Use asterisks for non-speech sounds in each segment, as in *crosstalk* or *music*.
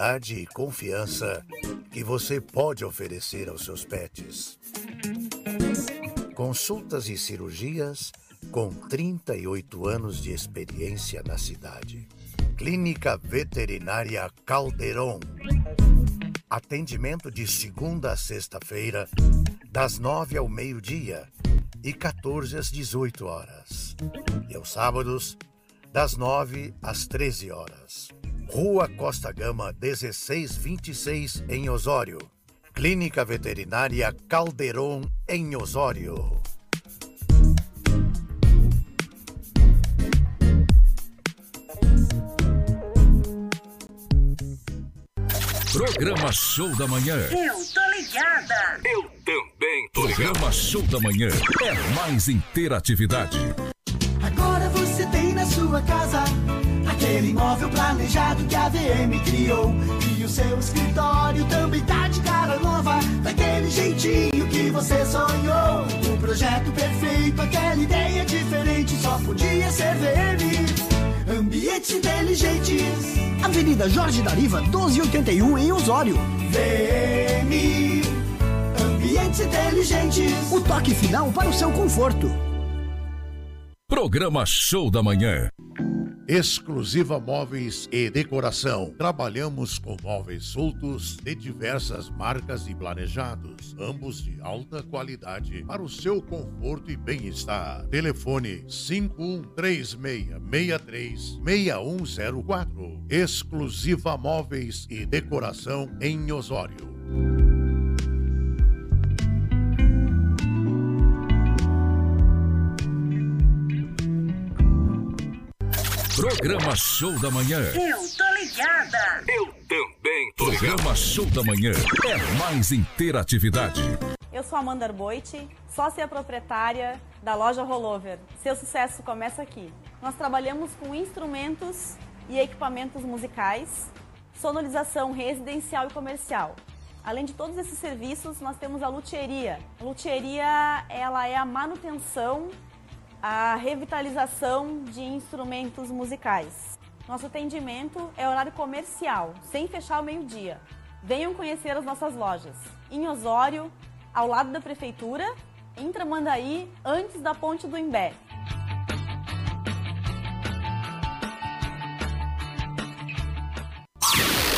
qualidade e confiança que você pode oferecer aos seus pets. Consultas e cirurgias com 38 anos de experiência na cidade. Clínica Veterinária Calderon. Atendimento de segunda a sexta-feira, das nove ao meio-dia e 14 às 18 horas. E aos sábados, das 9 às 13 horas. Rua Costa Gama 1626, em Osório. Clínica Veterinária Calderon, em Osório. Programa Show da Manhã. Eu tô ligada. Eu também tô Programa Show da Manhã é mais interatividade. Agora você tem na sua casa aquele imóvel planejado que a VM criou. E o seu escritório também tá de cara nova, daquele jeitinho que você sonhou. O projeto perfeito, aquela ideia diferente, só podia ser VM. Ambientes inteligentes. Avenida Jorge Dariva, 1281 em Osório. VM. Ambientes inteligentes. O toque final para o seu conforto. Programa Show da Manhã. Exclusiva Móveis e Decoração. Trabalhamos com móveis soltos de diversas marcas e planejados, ambos de alta qualidade para o seu conforto e bem-estar. Telefone 5136636104. Exclusiva Móveis e Decoração em Osório. Programa Show da Manhã. Eu tô ligada. Eu também tô Programa Show da Manhã é mais interatividade. Eu sou Amanda Arboite, sócia proprietária da loja Rollover. Seu sucesso começa aqui. Nós trabalhamos com instrumentos e equipamentos musicais, sonorização residencial e comercial. Além de todos esses serviços, nós temos a luthieria. A luthieria, ela é a manutenção, a revitalização de instrumentos musicais. Nosso atendimento é horário comercial, sem fechar ao meio-dia. Venham conhecer as nossas lojas. Em Osório, ao lado da prefeitura, em Tramandaí, antes da ponte do Imbé.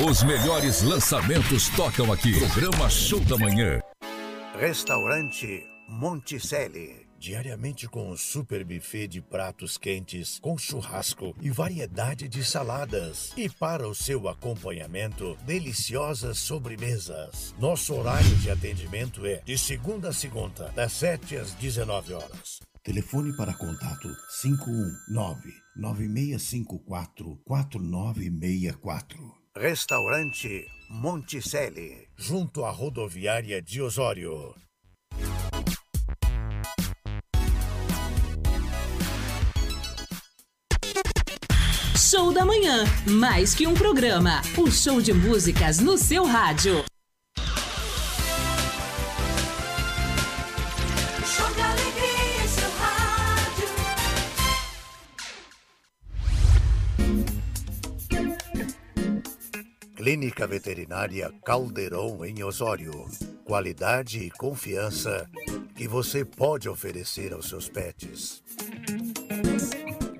Os melhores lançamentos tocam aqui. Programa Show da Manhã. Restaurante Monticelli. Diariamente com um super buffet de pratos quentes, com churrasco e variedade de saladas. E para o seu acompanhamento, deliciosas sobremesas. Nosso horário de atendimento é de segunda a segunda, das 7 às 19 horas. Telefone para contato 519-9654-4964. Restaurante Monticelli, junto à rodoviária de Osório. Show da Manhã, mais que um programa. O show de músicas no seu rádio. Show de alegria, seu rádio. Clínica Veterinária Calderon em Osório. Qualidade e confiança que você pode oferecer aos seus pets.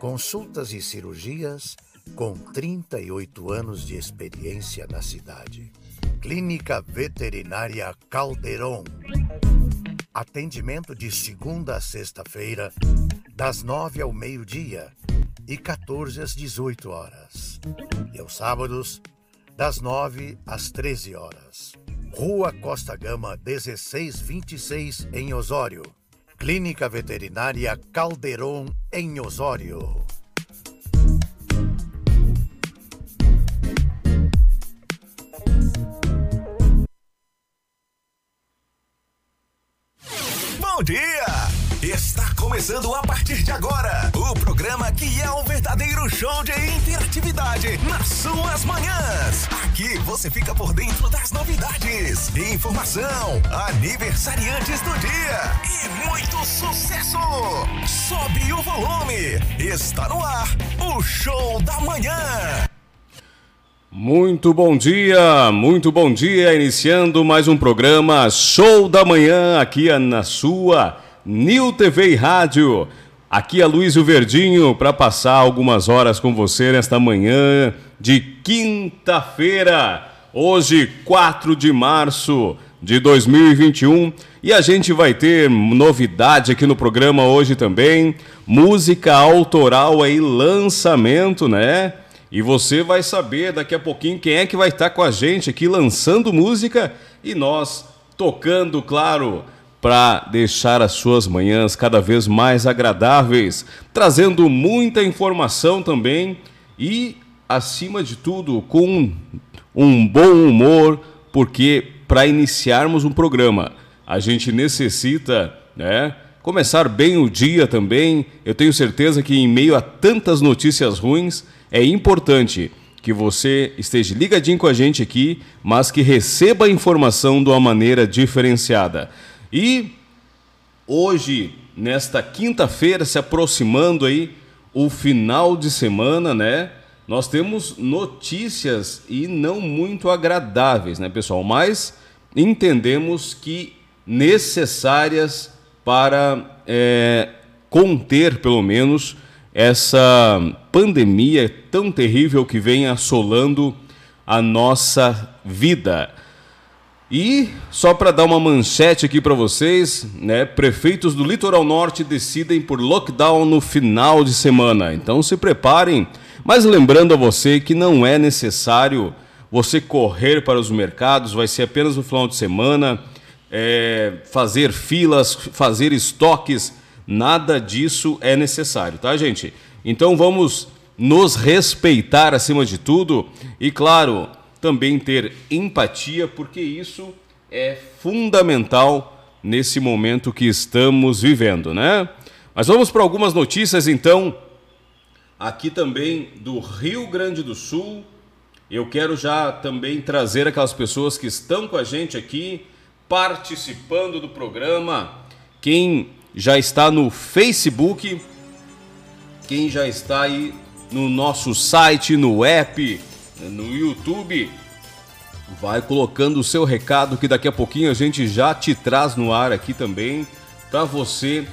Consultas e cirurgias com 38 anos de experiência na cidade. Clínica Veterinária Calderon. Atendimento de segunda a sexta-feira, das nove ao meio-dia e 14 às 18 horas. E aos sábados, das 9 às 13 horas. Rua Costa Gama 1626, em Osório. Clínica Veterinária Calderon, em Osório. Começando a partir de agora o programa que é um verdadeiro show de interatividade nas suas manhãs. Aqui você fica por dentro das novidades, informação, aniversariantes do dia e muito sucesso. Sobe o volume. Está no ar o show da manhã. Muito bom dia, muito bom dia, iniciando mais um programa Show da Manhã aqui na sua New TV e Rádio. Aqui é Luiz Verdinho para passar algumas horas com você nesta manhã de quinta-feira, hoje 4 de março de 2021. E a gente vai ter novidade aqui no programa hoje também, música autoral aí, lançamento, né? E você vai saber daqui a pouquinho quem é que vai estar com a gente aqui lançando música e nós tocando, claro, para deixar as suas manhãs cada vez mais agradáveis, trazendo muita informação também e, acima de tudo, com um bom humor, porque para iniciarmos um programa a gente necessita, né? Começar bem o dia também. Eu tenho certeza que em meio a tantas notícias ruins, é importante que você esteja ligadinho com a gente aqui, mas que receba a informação de uma maneira diferenciada. E hoje, nesta quinta-feira, se aproximando aí o final de semana, né? Nós temos notícias e não muito agradáveis, né, pessoal? Mas entendemos que necessárias para é, conter, pelo menos, essa pandemia tão terrível que vem assolando a nossa vida. E só para dar uma manchete aqui para vocês, né, prefeitos do litoral norte decidem por lockdown no final de semana. Então se preparem, mas lembrando a você que não é necessário você correr para os mercados, vai ser apenas no final de semana, é, fazer filas, fazer estoques Nada disso é necessário, tá, gente? Então vamos nos respeitar acima de tudo e, claro, também ter empatia, porque isso é fundamental nesse momento que estamos vivendo, né? Mas vamos para algumas notícias então, aqui também do Rio Grande do Sul. Eu quero já também trazer aquelas pessoas que estão com a gente aqui, participando do programa. Quem já está no Facebook, quem já está aí no nosso site, no app, no YouTube, vai colocando o seu recado que daqui a pouquinho a gente já te traz no ar aqui também para você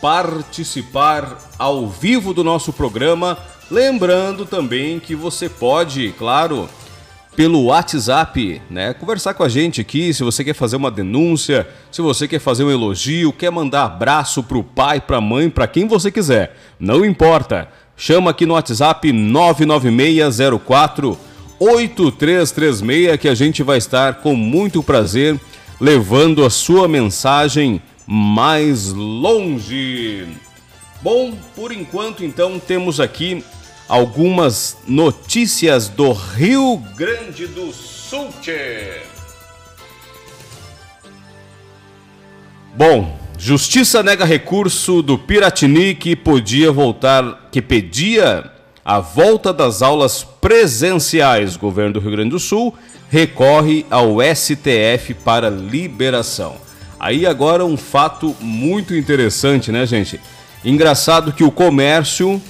participar ao vivo do nosso programa. Lembrando também que você pode, claro, pelo WhatsApp, né? Conversar com a gente aqui, se você quer fazer uma denúncia, se você quer fazer um elogio, quer mandar abraço pro pai, pra mãe, para quem você quiser. Não importa. Chama aqui no WhatsApp 99604 8336 que a gente vai estar com muito prazer levando a sua mensagem mais longe. Bom, por enquanto então temos aqui algumas notícias do Rio Grande do Sul. Bom, Justiça nega recurso do Piratini que podia voltar, que pedia a volta das aulas presenciais. Governo do Rio Grande do Sul recorre ao STF para liberação. Aí agora um fato muito interessante, né, gente? Engraçado que o comércio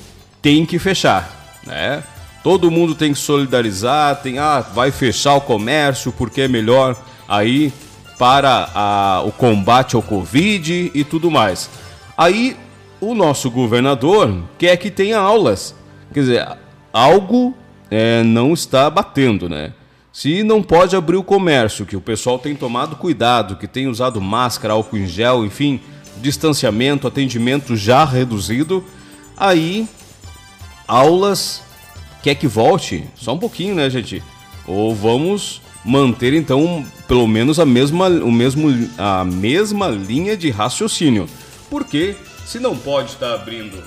tem que fechar, né? Todo mundo tem que solidarizar, tem ah, vai fechar o comércio porque é melhor aí para a, o combate ao Covid e tudo mais. Aí o nosso governador quer que tenha aulas. Quer dizer, algo é, não está batendo, né? Se não pode abrir o comércio, que o pessoal tem tomado cuidado, que tem usado máscara, álcool em gel, enfim, distanciamento, atendimento já reduzido, aí aulas quer que volte? Só um pouquinho, né, gente? Ou vamos manter então pelo menos a mesma, o mesmo, a mesma linha de raciocínio. Porque se não pode estar abrindo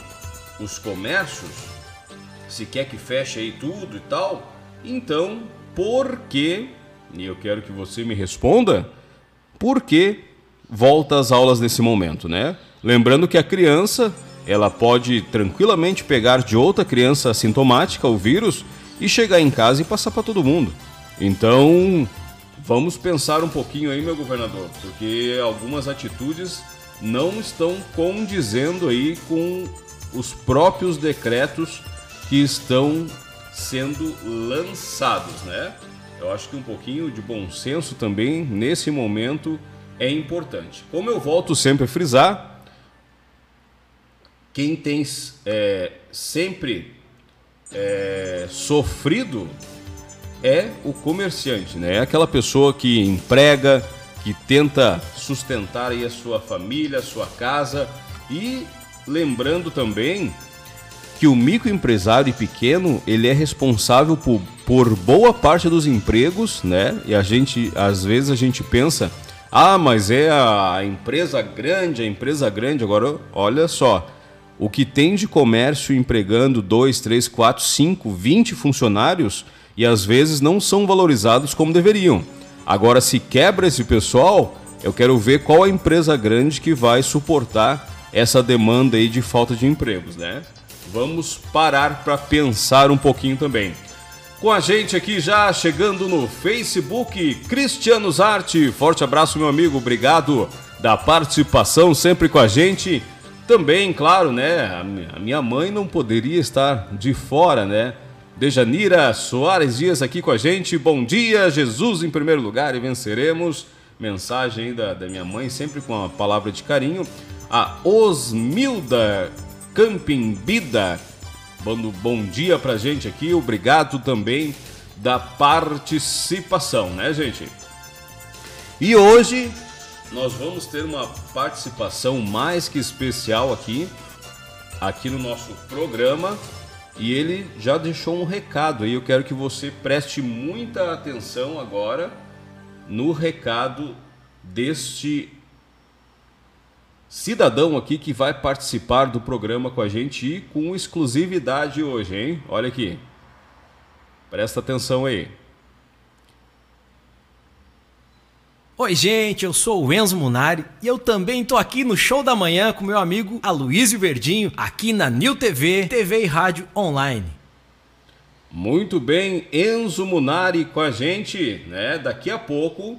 os comércios, se quer que feche aí tudo e tal, então por que, e eu quero que você me responda, por que volta às aulas nesse momento, né? Lembrando que a criança ela pode tranquilamente pegar de outra criança assintomática o vírus e chegar em casa e passar para todo mundo. Então, vamos pensar um pouquinho aí, meu governador, porque algumas atitudes não estão condizendo aí com os próprios decretos que estão sendo lançados, né? Eu acho que um pouquinho de bom senso também nesse momento é importante. Como eu volto sempre a frisar, quem tem é, sempre é, sofrido é o comerciante, né? É aquela pessoa que emprega, que tenta sustentar aí a sua família, a sua casa e lembrando também que o microempresário pequeno ele é responsável por, por boa parte dos empregos, né? E a gente às vezes a gente pensa, ah, mas é a empresa grande, a empresa grande. Agora olha só, o que tem de comércio empregando 2, 3, 4, 5, 20 funcionários e às vezes não são valorizados como deveriam. Agora, se quebra esse pessoal, eu quero ver qual a empresa grande que vai suportar essa demanda aí de falta de empregos, né? Vamos parar para pensar um pouquinho também. Com a gente aqui já chegando no Facebook, Cristiano Zarte. Forte abraço, meu amigo. Obrigado da participação sempre com a gente. Também, claro, né? A minha mãe não poderia estar de fora, né? Dejanira Soares Dias aqui com a gente. Bom dia, Jesus em primeiro lugar e venceremos. Mensagem da, da minha mãe, sempre com a palavra de carinho. A Osmilda Camping Bida, bom dia pra gente aqui. Obrigado também da participação, né, gente? E hoje nós vamos ter uma participação mais que especial aqui, aqui no nosso programa e ele já deixou um recado aí. Eu quero que você preste muita atenção agora no recado deste cidadão aqui que vai participar do programa com a gente e com exclusividade hoje, hein? Olha aqui. Presta atenção aí. Oi, gente, eu sou o Enzo Munari e eu também tô aqui no Show da Manhã com meu amigo Aloysio Verdinho, aqui na New TV, TV e Rádio Online. Muito bem, Enzo Munari com a gente, né? Daqui a pouco,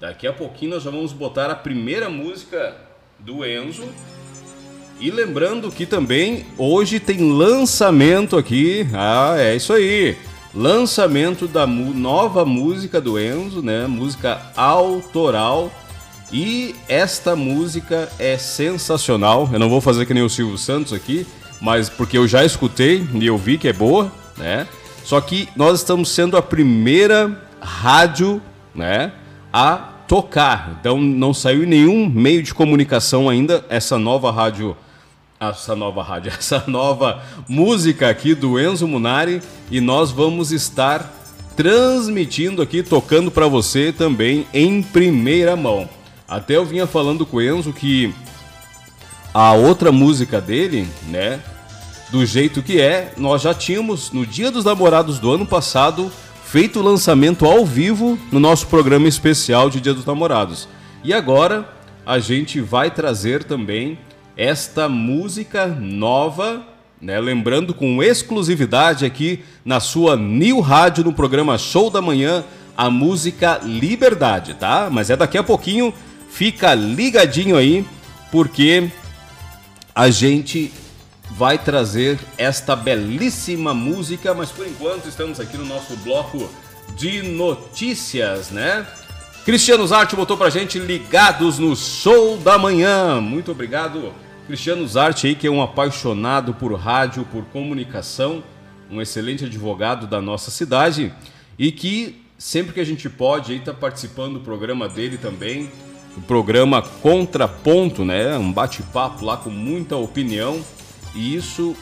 daqui a pouquinho nós já vamos botar a primeira música do Enzo. E lembrando que também hoje tem lançamento aqui. Ah, é isso aí lançamento da nova música do Enzo, né? Música autoral. E esta música é sensacional. Eu não vou fazer que nem o Silvio Santos aqui, mas porque eu já escutei e eu vi que é boa, né? Só que nós estamos sendo a primeira rádio, né, a tocar. Então não saiu nenhum meio de comunicação ainda essa nova rádio essa nova rádio, *laughs* essa nova música aqui do Enzo Munari e nós vamos estar transmitindo aqui, tocando para você também em primeira mão. Até eu vinha falando com o Enzo que a outra música dele, né, do jeito que é, nós já tínhamos no Dia dos Namorados do ano passado feito o lançamento ao vivo no nosso programa especial de Dia dos Namorados. E agora a gente vai trazer também esta música nova, né? Lembrando com exclusividade aqui na sua New Rádio no programa Show da Manhã, a música Liberdade, tá? Mas é daqui a pouquinho, fica ligadinho aí, porque a gente vai trazer esta belíssima música, mas por enquanto estamos aqui no nosso bloco de notícias, né? Cristiano Zarte botou pra gente ligados no show da manhã. Muito obrigado, Cristiano Zarte aí, que é um apaixonado por rádio, por comunicação, um excelente advogado da nossa cidade e que sempre que a gente pode aí tá participando do programa dele também, o programa Contraponto, né? Um bate-papo lá com muita opinião e isso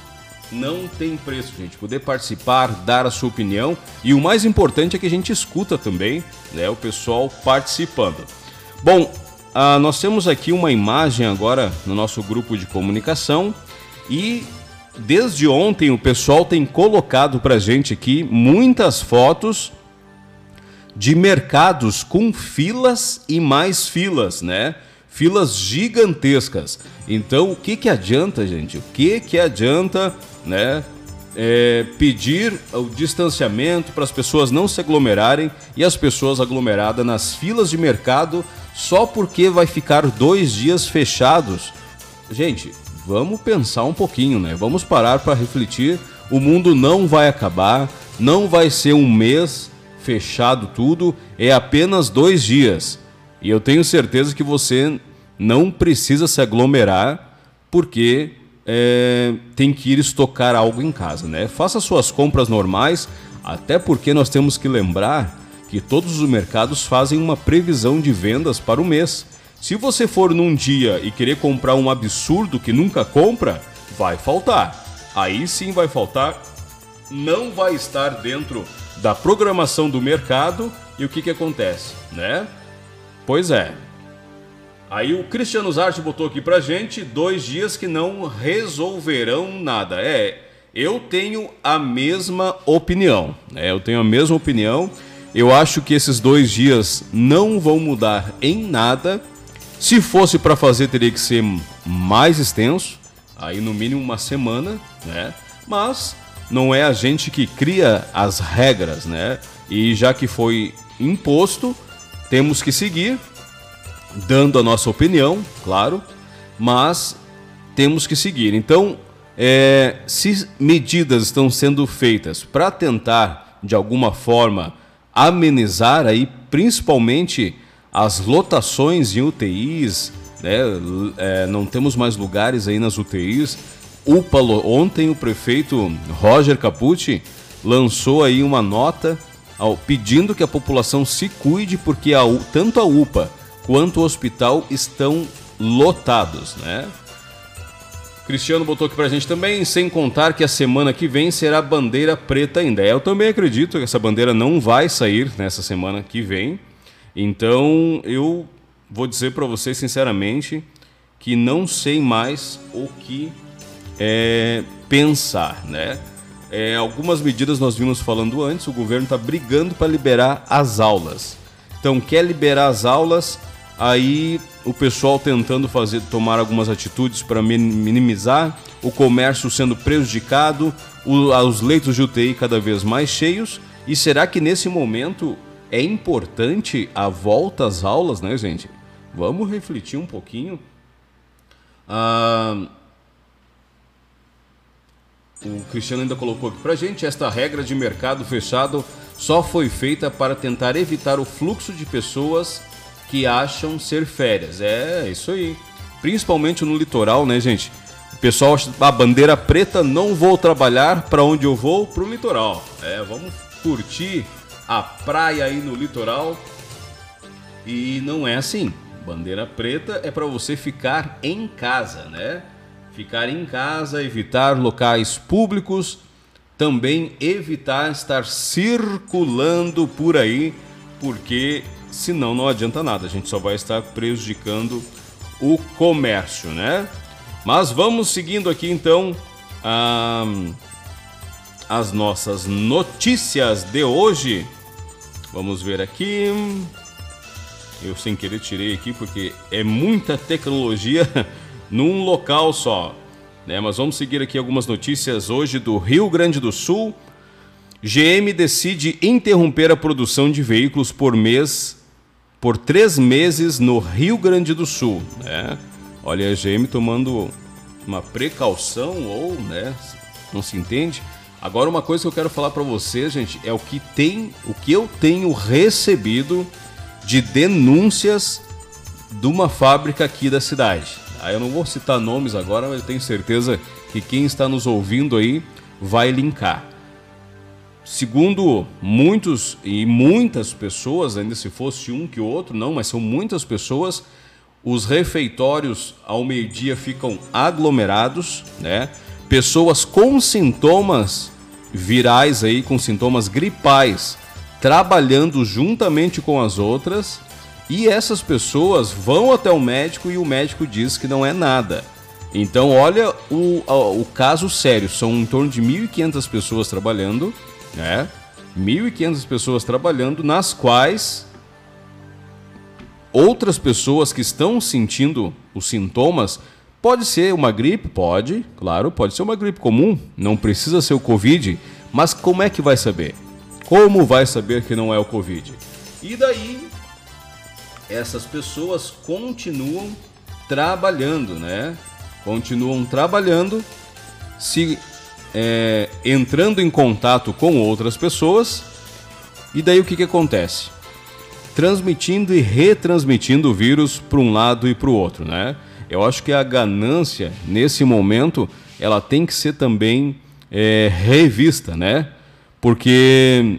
não tem preço, gente. Poder participar, dar a sua opinião e o mais importante é que a gente escuta também, né? O pessoal participando. Bom, ah, nós temos aqui uma imagem agora no nosso grupo de comunicação e desde ontem o pessoal tem colocado para gente aqui muitas fotos de mercados com filas e mais filas, né? Filas gigantescas. Então, o que que adianta, gente? O que que adianta, né? É, pedir o distanciamento para as pessoas não se aglomerarem e as pessoas aglomeradas nas filas de mercado só porque vai ficar dois dias fechados. Gente, vamos pensar um pouquinho, né? Vamos parar para refletir O mundo não vai acabar, não vai ser um mês fechado tudo, é apenas dois dias. E eu tenho certeza que você não precisa se aglomerar porque é, tem que ir estocar algo em casa, né? Faça suas compras normais, até porque nós temos que lembrar que todos os mercados fazem uma previsão de vendas para o mês. Se você for num dia e querer comprar um absurdo que nunca compra, vai faltar. Aí sim vai faltar, não vai estar dentro da programação do mercado e o que, que acontece, né? Pois é. Aí o Cristiano Zarte botou aqui pra gente dois dias que não resolverão nada. É, eu tenho a mesma opinião. né? eu tenho a mesma opinião. Eu acho que esses dois dias não vão mudar em nada. Se fosse para fazer, teria que ser mais extenso, aí no mínimo uma semana, né? Mas não é a gente que cria as regras, né? E já que foi imposto, temos que seguir, dando a nossa opinião, claro, mas temos que seguir. Então, é, se medidas estão sendo feitas para tentar, de alguma forma, amenizar aí, principalmente as lotações em UTIs, né? É, não temos mais lugares aí nas UTIs. UPA, ontem o prefeito Roger Capucci lançou aí uma nota ao, pedindo que a população se cuide porque a, tanto a UPA quanto o hospital estão lotados, né? Cristiano botou aqui pra gente também, sem contar que a semana que vem será bandeira preta ainda. Eu também acredito que essa bandeira não vai sair nessa semana que vem. Então, eu vou dizer para vocês sinceramente que não sei mais o que é, pensar, né? É, algumas medidas nós vimos falando antes, o governo está brigando para liberar as aulas. Então, quer liberar as aulas, aí o pessoal tentando fazer tomar algumas atitudes para minimizar o comércio sendo prejudicado, o, os leitos de UTI cada vez mais cheios. E será que nesse momento é importante a volta às aulas, né, gente? Vamos refletir um pouquinho. Ah, o Cristiano ainda colocou aqui pra gente: esta regra de mercado fechado só foi feita para tentar evitar o fluxo de pessoas que acham ser férias. É, isso aí. Principalmente no litoral, né, gente? O pessoal a bandeira preta, não vou trabalhar, para onde eu vou? Pro litoral. É, vamos curtir a praia aí no litoral. E não é assim. Bandeira preta é para você ficar em casa, né? Ficar em casa, evitar locais públicos, também evitar estar circulando por aí, porque senão não adianta nada, a gente só vai estar prejudicando o comércio, né? Mas vamos seguindo aqui então ah, as nossas notícias de hoje. Vamos ver aqui. Eu sem querer tirei aqui porque é muita tecnologia *laughs* num local só. Né? Mas vamos seguir aqui algumas notícias hoje do Rio Grande do Sul. GM decide interromper a produção de veículos por mês por três meses no Rio Grande do Sul. Né? Olha a GM tomando uma precaução ou, né, não se entende. Agora uma coisa que eu quero falar para vocês, gente, é o que tem, o que eu tenho recebido de denúncias de uma fábrica aqui da cidade. Aí eu não vou citar nomes agora, mas eu tenho certeza que quem está nos ouvindo aí vai linkar. Segundo muitos e muitas pessoas, ainda se fosse um que outro, não, mas são muitas pessoas, os refeitórios ao meio-dia ficam aglomerados, né? Pessoas com sintomas virais aí, com sintomas gripais, trabalhando juntamente com as outras, e essas pessoas vão até o médico e o médico diz que não é nada. Então, olha o, o caso sério: são em torno de 1.500 pessoas trabalhando, né? 1.500 pessoas trabalhando, nas quais outras pessoas que estão sentindo os sintomas. Pode ser uma gripe? Pode, claro, pode ser uma gripe comum, não precisa ser o Covid, mas como é que vai saber? Como vai saber que não é o Covid? E daí, essas pessoas continuam trabalhando, né? Continuam trabalhando. Se é, entrando em contato com outras pessoas. E daí o que, que acontece? Transmitindo e retransmitindo o vírus para um lado e para o outro, né? Eu acho que a ganância, nesse momento, ela tem que ser também é, revista, né? Porque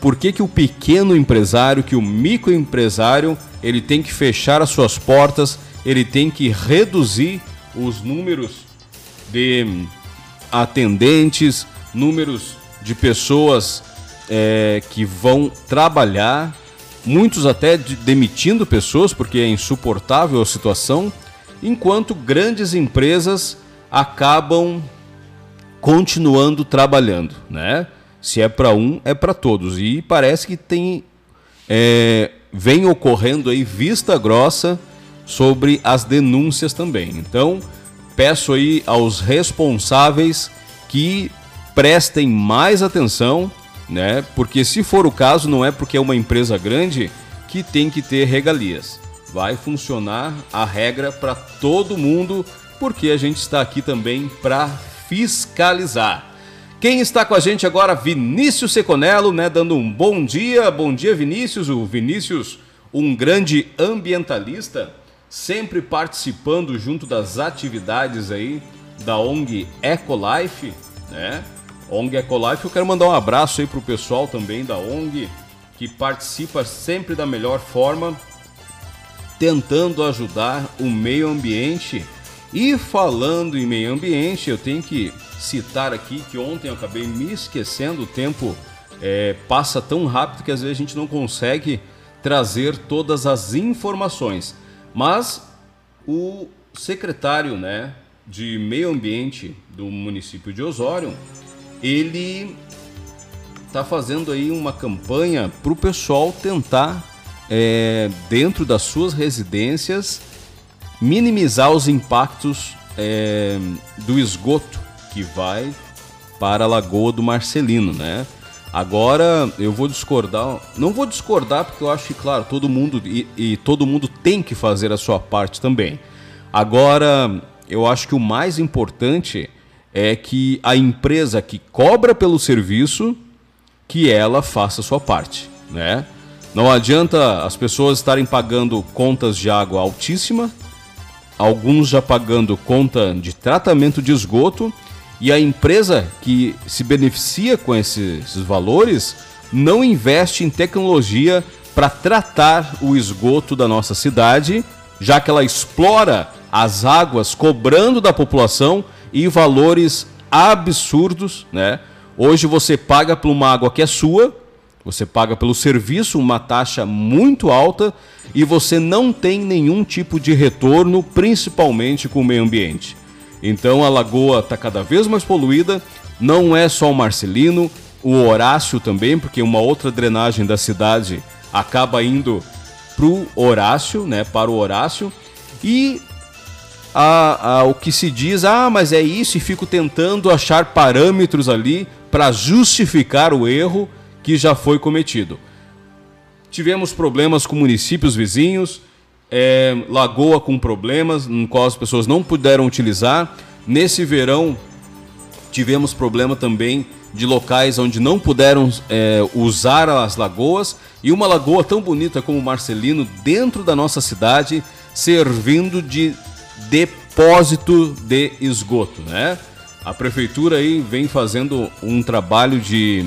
por que, que o pequeno empresário, que o microempresário, ele tem que fechar as suas portas, ele tem que reduzir os números de atendentes, números de pessoas é, que vão trabalhar, muitos até de, demitindo pessoas porque é insuportável a situação, enquanto grandes empresas acabam continuando trabalhando, né? Se é para um, é para todos. E parece que tem é, vem ocorrendo aí vista grossa sobre as denúncias também. Então, peço aí aos responsáveis que prestem mais atenção, né? Porque se for o caso, não é porque é uma empresa grande que tem que ter regalias. Vai funcionar a regra para todo mundo, porque a gente está aqui também para fiscalizar. Quem está com a gente agora, Vinícius Seconello, né, dando um bom dia. Bom dia, Vinícius. O Vinícius, um grande ambientalista, sempre participando junto das atividades aí da ONG Ecolife, né? ONG Ecolife, eu quero mandar um abraço aí pro pessoal também da ONG que participa sempre da melhor forma, tentando ajudar o meio ambiente. E falando em meio ambiente, eu tenho que citar aqui que ontem eu acabei me esquecendo, o tempo é, passa tão rápido que às vezes a gente não consegue trazer todas as informações. Mas o secretário né, de Meio Ambiente do município de Osório, ele está fazendo aí uma campanha para o pessoal tentar, é, dentro das suas residências, minimizar os impactos é, do esgoto que vai para a Lagoa do Marcelino, né? Agora eu vou discordar, não vou discordar porque eu acho que claro todo mundo e, e todo mundo tem que fazer a sua parte também. Agora eu acho que o mais importante é que a empresa que cobra pelo serviço que ela faça a sua parte, né? Não adianta as pessoas estarem pagando contas de água altíssima, alguns já pagando conta de tratamento de esgoto e a empresa que se beneficia com esses, valores não investe em tecnologia para tratar o esgoto da nossa cidade, já que ela explora as águas cobrando da população e valores absurdos, né? Hoje você paga por uma água que é sua, você paga pelo serviço uma taxa muito alta e você não tem nenhum tipo de retorno, principalmente com o meio ambiente. Então a lagoa está cada vez mais poluída, não é só o Marcelino, o Horácio também, porque uma outra drenagem da cidade acaba indo para o Horácio, né, para o Horácio, e a, a, o que se diz, ah, mas é isso, e fico tentando achar parâmetros ali para justificar o erro que já foi cometido. Tivemos problemas com municípios vizinhos, é, lagoa com problemas, no qual as pessoas não puderam utilizar. Nesse verão, tivemos problema também de locais onde não puderam é, usar as lagoas e uma lagoa tão bonita como Marcelino dentro da nossa cidade servindo de depósito de esgoto, né? A prefeitura aí vem fazendo um trabalho de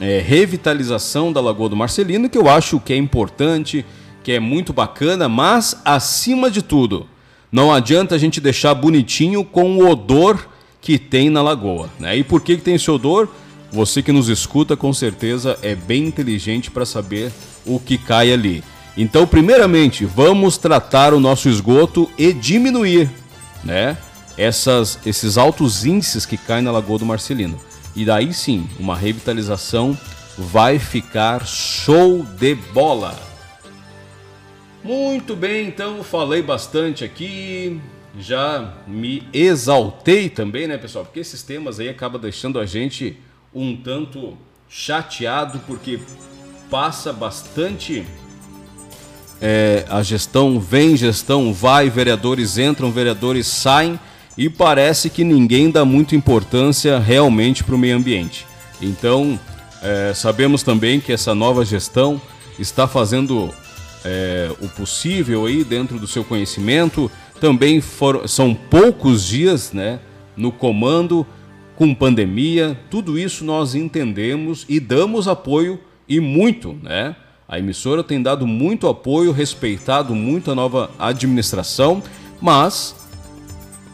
é, revitalização da Lagoa do Marcelino que eu acho que é importante, que é muito bacana, mas acima de tudo, não adianta a gente deixar bonitinho com o odor que tem na lagoa. Né? E por que, que tem esse odor? Você que nos escuta com certeza é bem inteligente para saber o que cai ali. Então, primeiramente, vamos tratar o nosso esgoto e diminuir né, essas, esses altos índices que caem na Lagoa do Marcelino. E daí sim, uma revitalização vai ficar show de bola. Muito bem, então falei bastante aqui, já me exaltei também, né, pessoal? Porque esses temas aí acabam deixando a gente um tanto chateado, porque passa bastante. É, a gestão vem, gestão vai, vereadores entram, vereadores saem, e parece que ninguém dá muita importância realmente para o meio ambiente. Então, é, sabemos também que essa nova gestão está fazendo é, o possível aí dentro do seu conhecimento. Também for, são poucos dias né, no comando, com pandemia, tudo isso nós entendemos e damos apoio e muito, né? A emissora tem dado muito apoio, respeitado muito a nova administração, mas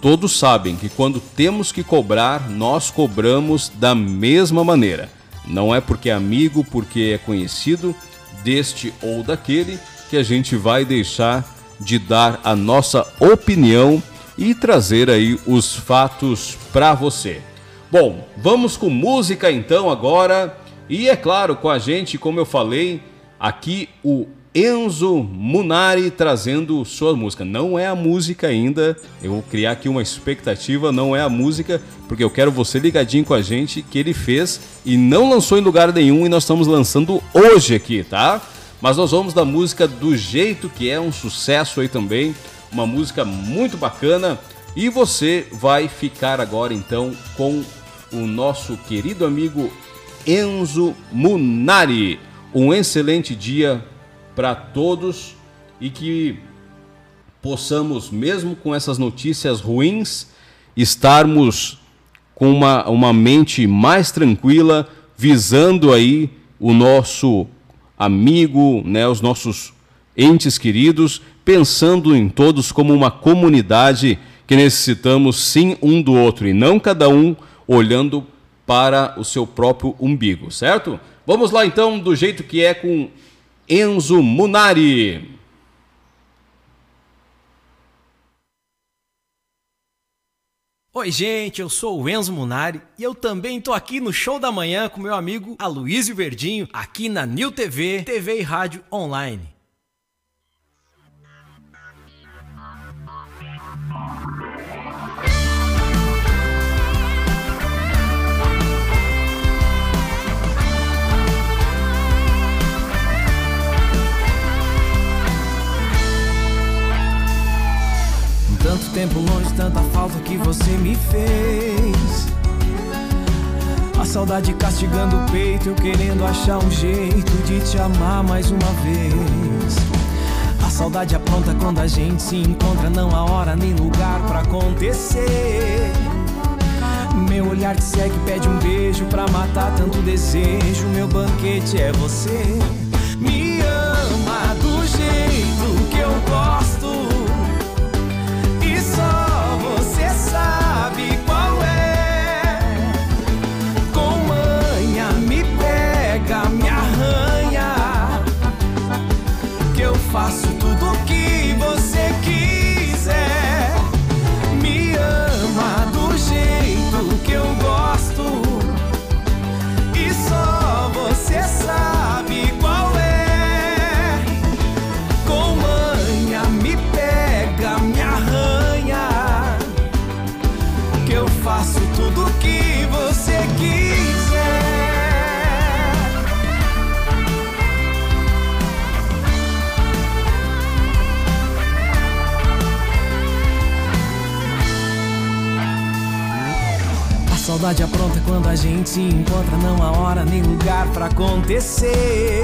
todos sabem que quando temos que cobrar, nós cobramos da mesma maneira. Não é porque é amigo, porque é conhecido deste ou daquele que a gente vai deixar de dar a nossa opinião e trazer aí os fatos para você. Bom, vamos com música então agora. E é claro, com a gente, como eu falei, aqui o Enzo Munari trazendo sua música. Não é a música ainda, eu vou criar aqui uma expectativa, não é a música, porque eu quero você ligadinho com a gente que ele fez e não lançou em lugar nenhum e nós estamos lançando hoje aqui, tá? Mas nós vamos da música do jeito que é um sucesso aí também, uma música muito bacana e você vai ficar agora então com o nosso querido amigo Enzo Munari. Um excelente dia para todos e que possamos, mesmo com essas notícias ruins, estarmos com uma, uma mente mais tranquila, visando aí o nosso amigo, né, os nossos entes queridos, pensando em todos como uma comunidade que necessitamos sim um do outro e não cada um olhando para o seu próprio umbigo, certo? Vamos lá então, do jeito que é com Enzo Munari. Oi, gente, eu sou o Enzo Munari e eu também tô aqui no Show da Manhã com meu amigo Aloysio Verdinho, aqui na New TV, TV e Rádio Online. Tempo longe, tanta falta que você me fez. A saudade castigando o peito, eu querendo achar um jeito de te amar mais uma vez. A saudade apronta quando a gente se encontra, não há hora nem lugar pra acontecer. Meu olhar te segue, pede um beijo pra matar tanto desejo. Meu banquete é você. Me ama do jeito que eu gosto. Saudade apronta quando a gente se encontra, não há hora nem lugar pra acontecer.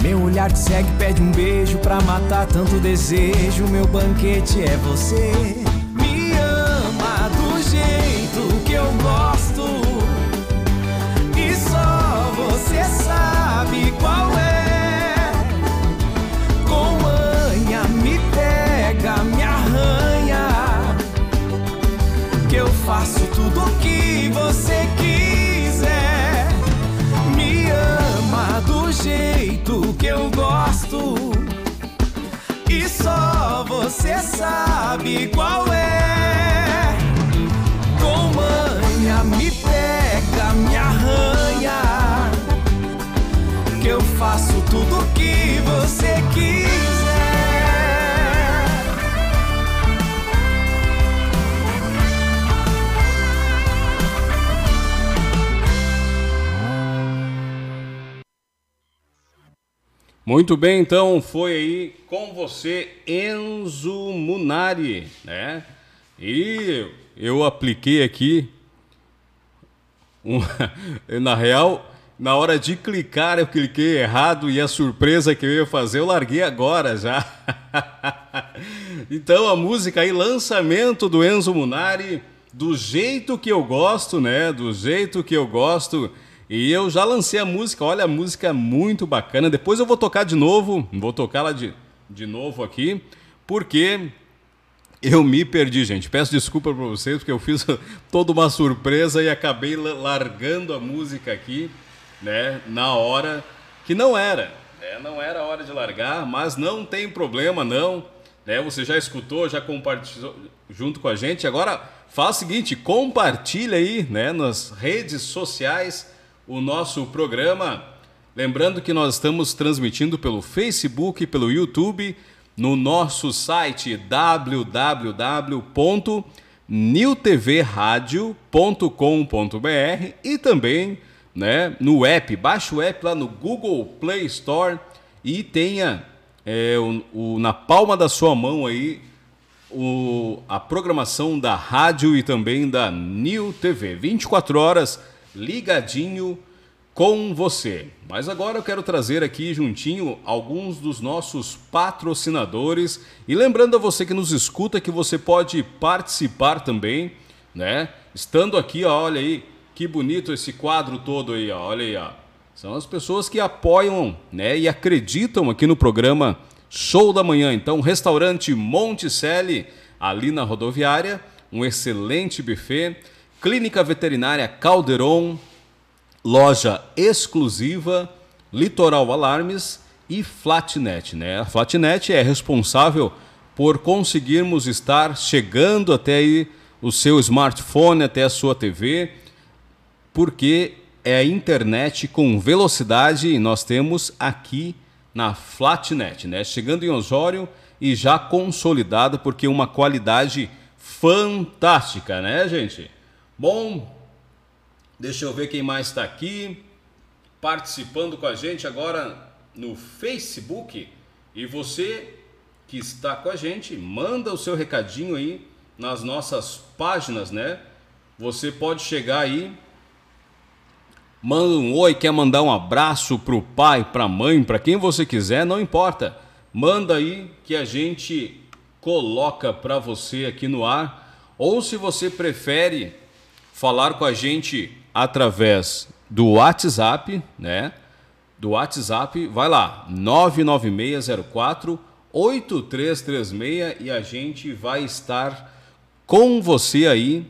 Meu olhar te segue, pede um beijo pra matar tanto desejo. Meu banquete é você. Sabe qual é. Com manha me pega, me arranha. Que eu faço tudo o que você quiser. Muito bem, então foi aí com você Enzo Munari, né? E eu apliquei aqui. *laughs* Na real, na hora de clicar, eu cliquei errado e a surpresa que eu ia fazer, eu larguei agora já. *laughs* então a música aí, lançamento do Enzo Munari, do jeito que eu gosto, né? Do jeito que eu gosto. E eu já lancei a música, olha, a música é muito bacana. Depois eu vou tocar de novo, vou tocar lá de, de novo aqui, porque eu me perdi, gente. Peço desculpa para vocês, porque eu fiz *laughs* toda uma surpresa e acabei largando a música aqui né, na hora que não era. Né, não era hora de largar, mas não tem problema não. Né, você já escutou, já compartilhou junto com a gente. Agora faz o seguinte, compartilha aí né, nas redes sociais o nosso programa. Lembrando que nós estamos transmitindo pelo Facebook, pelo YouTube, no nosso site www.newtvradio.com.br e também né, no app. Baixe o app lá no Google Play Store e tenha é, o, o, na palma da sua mão aí o, a programação da rádio e também da New TV. 24 horas ligadinho com você. Mas agora eu quero trazer aqui juntinho alguns dos nossos patrocinadores e lembrando a você que nos escuta que você pode participar também, né? Estando aqui, ó, olha aí, que bonito esse quadro todo aí, ó. Olha aí, ó. São as pessoas que apoiam, né, e acreditam aqui no programa Show da Manhã. Então, restaurante Monticelli, ali na rodoviária, um excelente buffet, clínica veterinária Calderon, loja exclusiva, Litoral Alarmes e Flatnet, né? A Flatnet é responsável por conseguirmos estar chegando até aí o seu smartphone, até a sua TV porque é a internet com velocidade e nós temos aqui na Flatnet, né? Chegando em Osório e já consolidada porque uma qualidade fantástica, né, gente? Bom, deixa eu ver quem mais está aqui participando com a gente agora no Facebook. E você que está com a gente, manda o seu recadinho aí nas nossas páginas, né? Você pode chegar aí manda um oi, quer mandar um abraço pro pai, pra mãe, para quem você quiser, não importa. Manda aí que a gente coloca para você aqui no ar. Ou se você prefere falar com a gente através do WhatsApp, né? Do WhatsApp, vai lá, 99604 8336 e a gente vai estar com você aí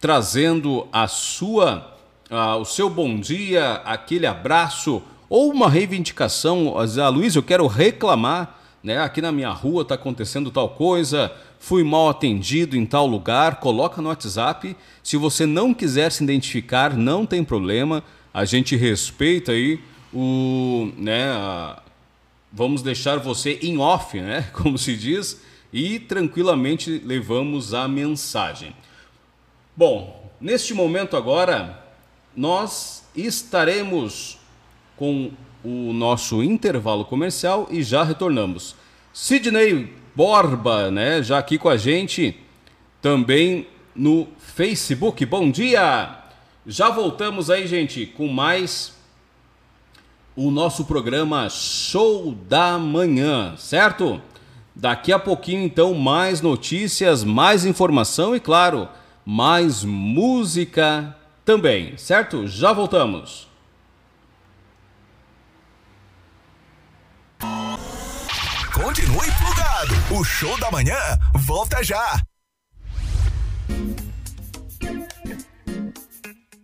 trazendo a sua ah, o seu bom dia, aquele abraço ou uma reivindicação, ah, Luiz, eu quero reclamar, né? Aqui na minha rua está acontecendo tal coisa, fui mal atendido em tal lugar, coloca no WhatsApp. Se você não quiser se identificar, não tem problema, a gente respeita aí o, né, a, vamos deixar você em off, né, *laughs* como se diz, e tranquilamente levamos a mensagem. Bom, neste momento agora, nós estaremos com o nosso intervalo comercial e já retornamos. Sidney Borba, né, já aqui com a gente, também no Facebook. Bom dia! Já voltamos aí, gente, com mais o nosso programa Show da Manhã, certo? Daqui a pouquinho, então, mais notícias, mais informação e, claro, mais música também, certo? Já voltamos. Continue plugado. O show da manhã volta já.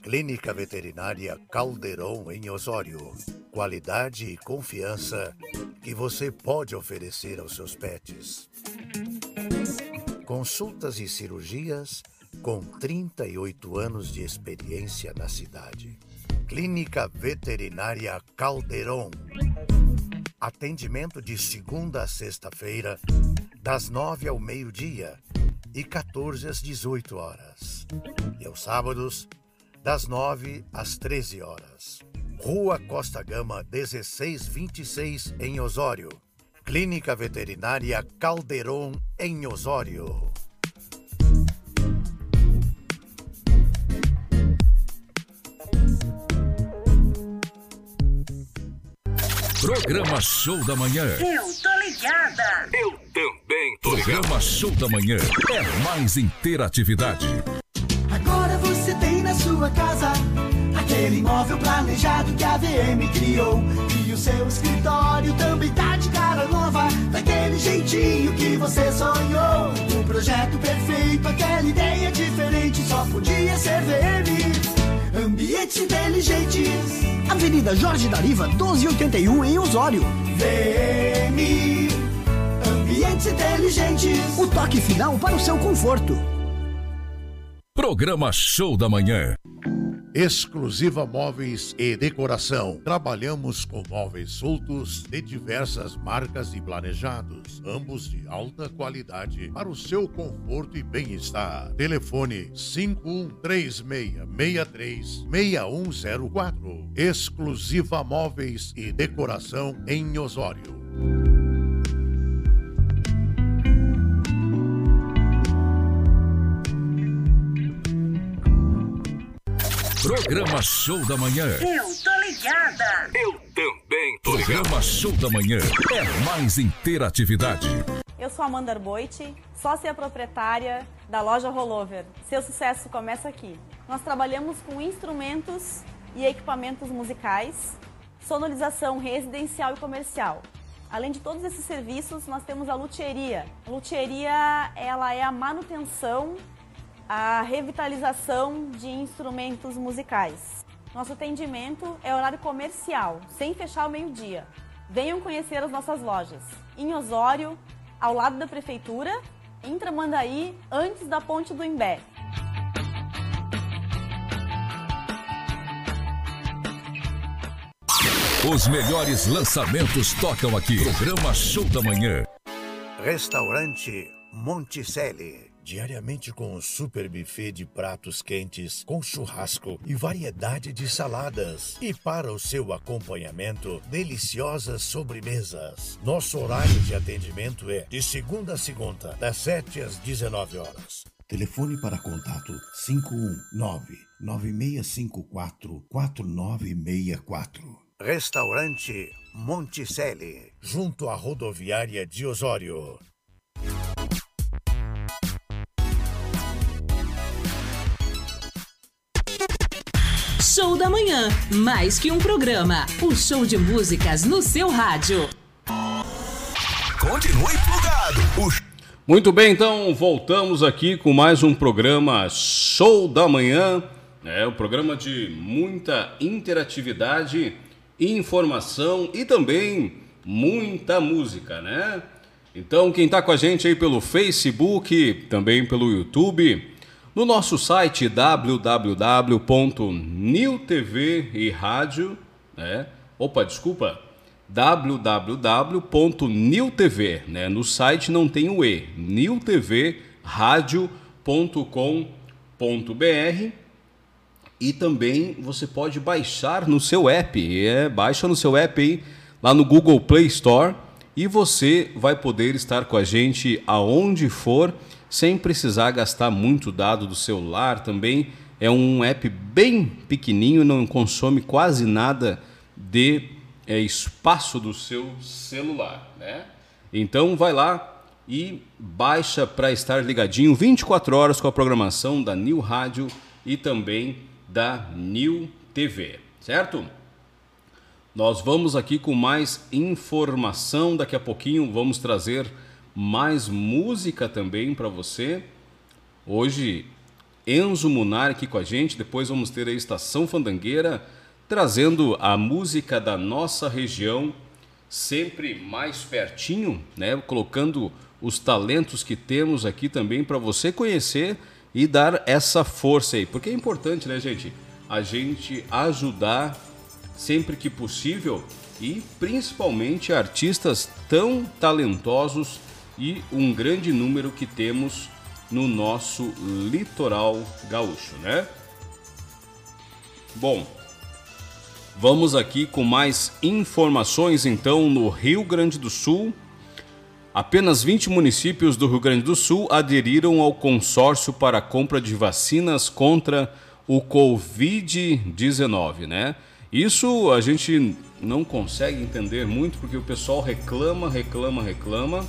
Clínica Veterinária Calderon em Osório. Qualidade e confiança que você pode oferecer aos seus pets. Consultas e cirurgias com 38 anos de experiência na cidade. Clínica Veterinária Calderon. Atendimento de segunda a sexta-feira, das nove ao meio-dia e 14 às 18 horas. E aos sábados, das 9 às 13 horas. Rua Costa Gama 1626, em Osório. Clínica Veterinária Calderon, em Osório. Programa Show da Manhã. Eu tô ligada. Eu também tô Programa Show da Manhã é mais interatividade. Agora você tem na sua casa aquele imóvel planejado que a VM criou. E o seu escritório também tá de cara nova, daquele jeitinho que você sonhou. O projeto perfeito, aquela ideia diferente, só podia ser VM. Ambientes inteligentes. Avenida Jorge Dariva, 1281 em Osório. VM. Ambientes inteligentes. O toque final para o seu conforto. Programa Show da Manhã. Exclusiva Móveis e Decoração. Trabalhamos com móveis soltos de diversas marcas e planejados, ambos de alta qualidade para o seu conforto e bem-estar. Telefone 5136636104. Exclusiva Móveis e Decoração em Osório. Programa Show da Manhã. Eu tô ligada. Eu também tô Programa Show da Manhã é mais interatividade. Eu sou Amanda Arboit, sócia proprietária da loja Rollover. Seu sucesso começa aqui. Nós trabalhamos com instrumentos e equipamentos musicais, sonorização residencial e comercial. Além de todos esses serviços, nós temos a luthieria. A luthieria, ela é a manutenção, a revitalização de instrumentos musicais. Nosso atendimento é horário comercial, sem fechar ao meio-dia. Venham conhecer as nossas lojas. Em Osório, ao lado da prefeitura, em Tramandaí, antes da ponte do Imbé. Os melhores lançamentos tocam aqui. Programa Show da Manhã. Restaurante Monticelli. Diariamente com um super buffet de pratos quentes, com churrasco e variedade de saladas. E para o seu acompanhamento, deliciosas sobremesas. Nosso horário de atendimento é de segunda a segunda, das 7 às 19 horas. Telefone para contato 519-9654-4964. Restaurante Monticelli, junto à rodoviária de Osório. Show da Manhã, mais que um programa. O show de músicas no seu rádio. Continue plugado. O Muito bem, então voltamos aqui com mais um programa Show da Manhã. É um programa de muita interatividade, informação e também muita música, né? Então, quem está com a gente aí pelo Facebook, também pelo YouTube, no nosso site www.newtv e rádio, né? Opa, desculpa. www.newtv, né? No site não tem o e, newtvradio.com.br e também você pode baixar no seu app, é, baixa no seu app aí, lá no Google Play Store e você vai poder estar com a gente aonde for, sem precisar gastar muito dado do celular também. É um app bem pequenininho, não consome quase nada de é, espaço do seu celular, né? Então vai lá e baixa para estar ligadinho 24 horas com a programação da New Rádio e também da New TV, certo? Nós vamos aqui com mais informação. Daqui a pouquinho vamos trazer mais música também para você. Hoje, Enzo Munar aqui com a gente. Depois vamos ter a Estação Fandangueira trazendo a música da nossa região sempre mais pertinho, né? Colocando os talentos que temos aqui também para você conhecer e dar essa força aí. Porque é importante, né, gente? A gente ajudar sempre que possível e principalmente artistas tão talentosos e um grande número que temos no nosso litoral gaúcho, né? Bom, vamos aqui com mais informações então no Rio Grande do Sul. Apenas 20 municípios do Rio Grande do Sul aderiram ao consórcio para a compra de vacinas contra o Covid-19, né? Isso a gente não consegue entender muito porque o pessoal reclama, reclama, reclama,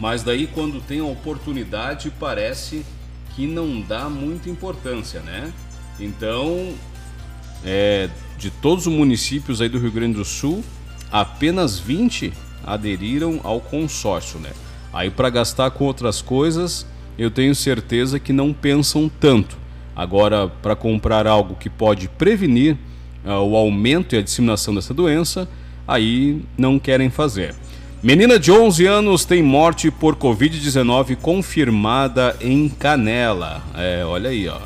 mas daí quando tem a oportunidade parece que não dá muita importância, né? Então, é, de todos os municípios aí do Rio Grande do Sul, apenas 20 aderiram ao consórcio, né? Aí para gastar com outras coisas, eu tenho certeza que não pensam tanto. Agora, para comprar algo que pode prevenir uh, o aumento e a disseminação dessa doença, aí não querem fazer. Menina de 11 anos tem morte por Covid-19 confirmada em Canela. É, olha aí, ó.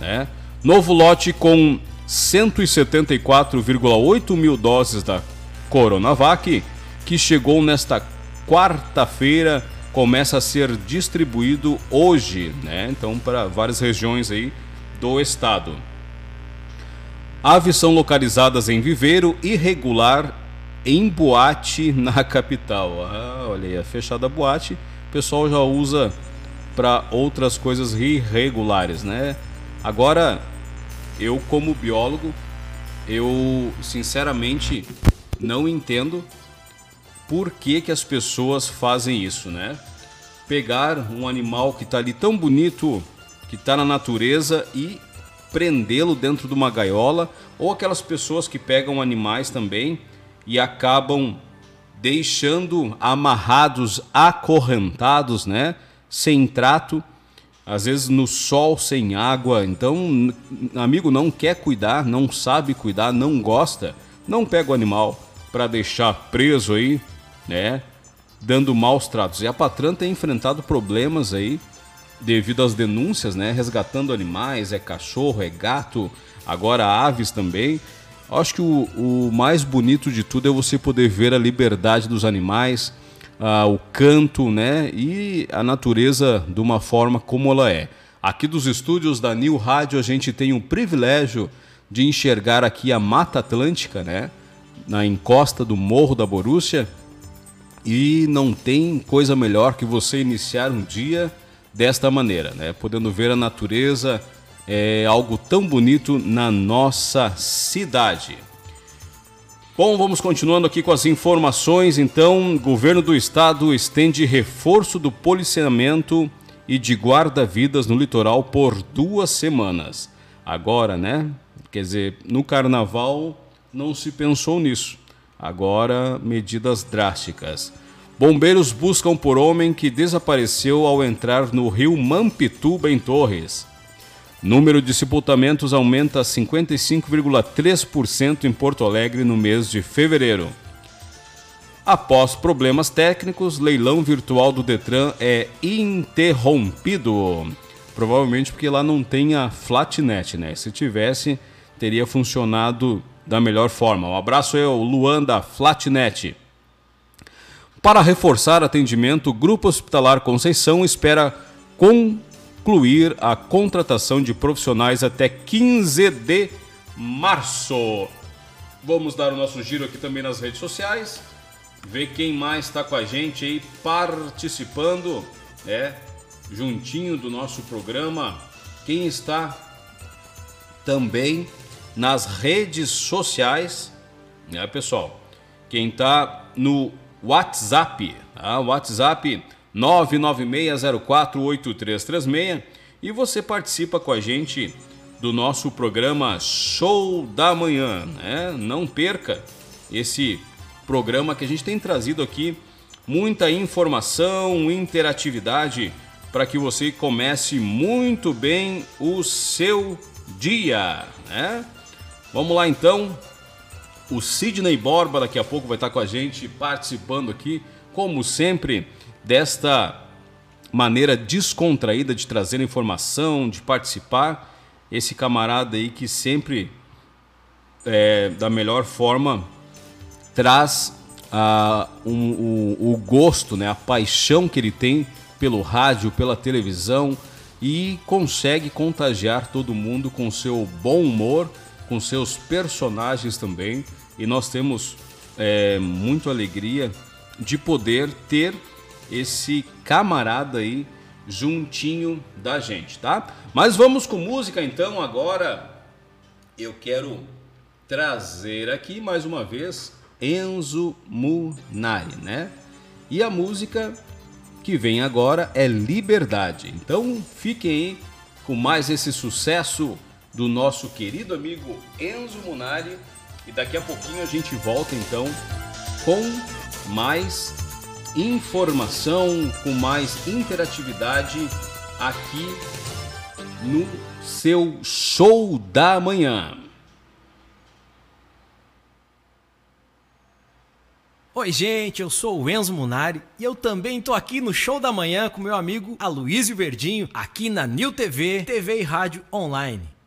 Né? Novo lote com 174,8 mil doses da Coronavac, que chegou nesta quarta-feira, começa a ser distribuído hoje, né? Então, para várias regiões aí do estado. Aves são localizadas em viveiro irregular em boate na capital. Ah, olha aí, a fechada boate, o pessoal já usa para outras coisas irregulares, né? Agora, eu como biólogo, eu sinceramente não entendo por que, que as pessoas fazem isso, né? Pegar um animal que está ali tão bonito, que está na natureza e prendê-lo dentro de uma gaiola, ou aquelas pessoas que pegam animais também e acabam deixando amarrados, acorrentados, né? Sem trato, às vezes no sol, sem água. Então, amigo não quer cuidar, não sabe cuidar, não gosta, não pega o animal para deixar preso aí, né? Dando maus tratos. E a Patran tem enfrentado problemas aí devido às denúncias, né? Resgatando animais, é cachorro, é gato, agora aves também. Acho que o, o mais bonito de tudo é você poder ver a liberdade dos animais, o canto, né? E a natureza de uma forma como ela é. Aqui dos estúdios da New Rádio a gente tem o privilégio de enxergar aqui a Mata Atlântica, né? Na encosta do Morro da Borússia. E não tem coisa melhor que você iniciar um dia desta maneira, né? Podendo ver a natureza, é algo tão bonito na nossa cidade. Bom, vamos continuando aqui com as informações. Então, governo do estado estende reforço do policiamento e de guarda-vidas no litoral por duas semanas. Agora, né? Quer dizer, no carnaval não se pensou nisso. Agora, medidas drásticas. Bombeiros buscam por homem que desapareceu ao entrar no rio Mampituba, em Torres. Número de sepultamentos aumenta 55,3% em Porto Alegre no mês de fevereiro. Após problemas técnicos, leilão virtual do Detran é interrompido. Provavelmente porque lá não tem a Flatnet, né? Se tivesse, teria funcionado da melhor forma. Um abraço aí ao Luan da Flatnet. Para reforçar atendimento, o Grupo Hospitalar Conceição espera concluir a contratação de profissionais até 15 de março. Vamos dar o nosso giro aqui também nas redes sociais, ver quem mais está com a gente aí participando, é, juntinho do nosso programa. Quem está também nas redes sociais, né, pessoal? Quem está no WhatsApp, tá? WhatsApp 996048336 e você participa com a gente do nosso programa Show da Manhã, né? Não perca esse programa que a gente tem trazido aqui muita informação, interatividade para que você comece muito bem o seu dia, né? Vamos lá então, o Sidney Borba daqui a pouco vai estar com a gente participando aqui, como sempre, desta maneira descontraída de trazer informação, de participar. Esse camarada aí que sempre, é, da melhor forma, traz a, um, o, o gosto, né, a paixão que ele tem pelo rádio, pela televisão e consegue contagiar todo mundo com seu bom humor, com seus personagens também e nós temos é, muito alegria de poder ter esse camarada aí juntinho da gente, tá? Mas vamos com música então agora. Eu quero trazer aqui mais uma vez Enzo Munari, né? E a música que vem agora é Liberdade. Então fiquem aí com mais esse sucesso do nosso querido amigo Enzo Munari e daqui a pouquinho a gente volta então com mais informação, com mais interatividade aqui no seu show da manhã. Oi, gente, eu sou o Enzo Munari e eu também tô aqui no Show da Manhã com meu amigo Aloysio Verdinho, aqui na New TV, TV e Rádio Online.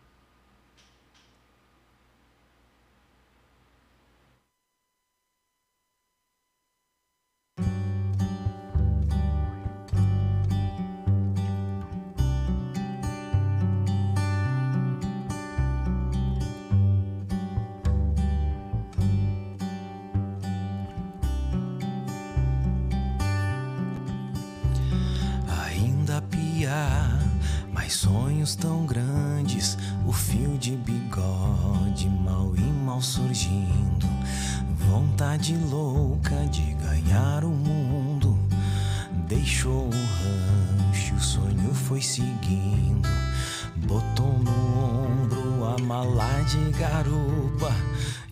Mais sonhos tão grandes, o fio de bigode mal e mal surgindo, vontade louca de ganhar o mundo. Deixou o rancho, o sonho foi seguindo, botou no ombro a mala de garupa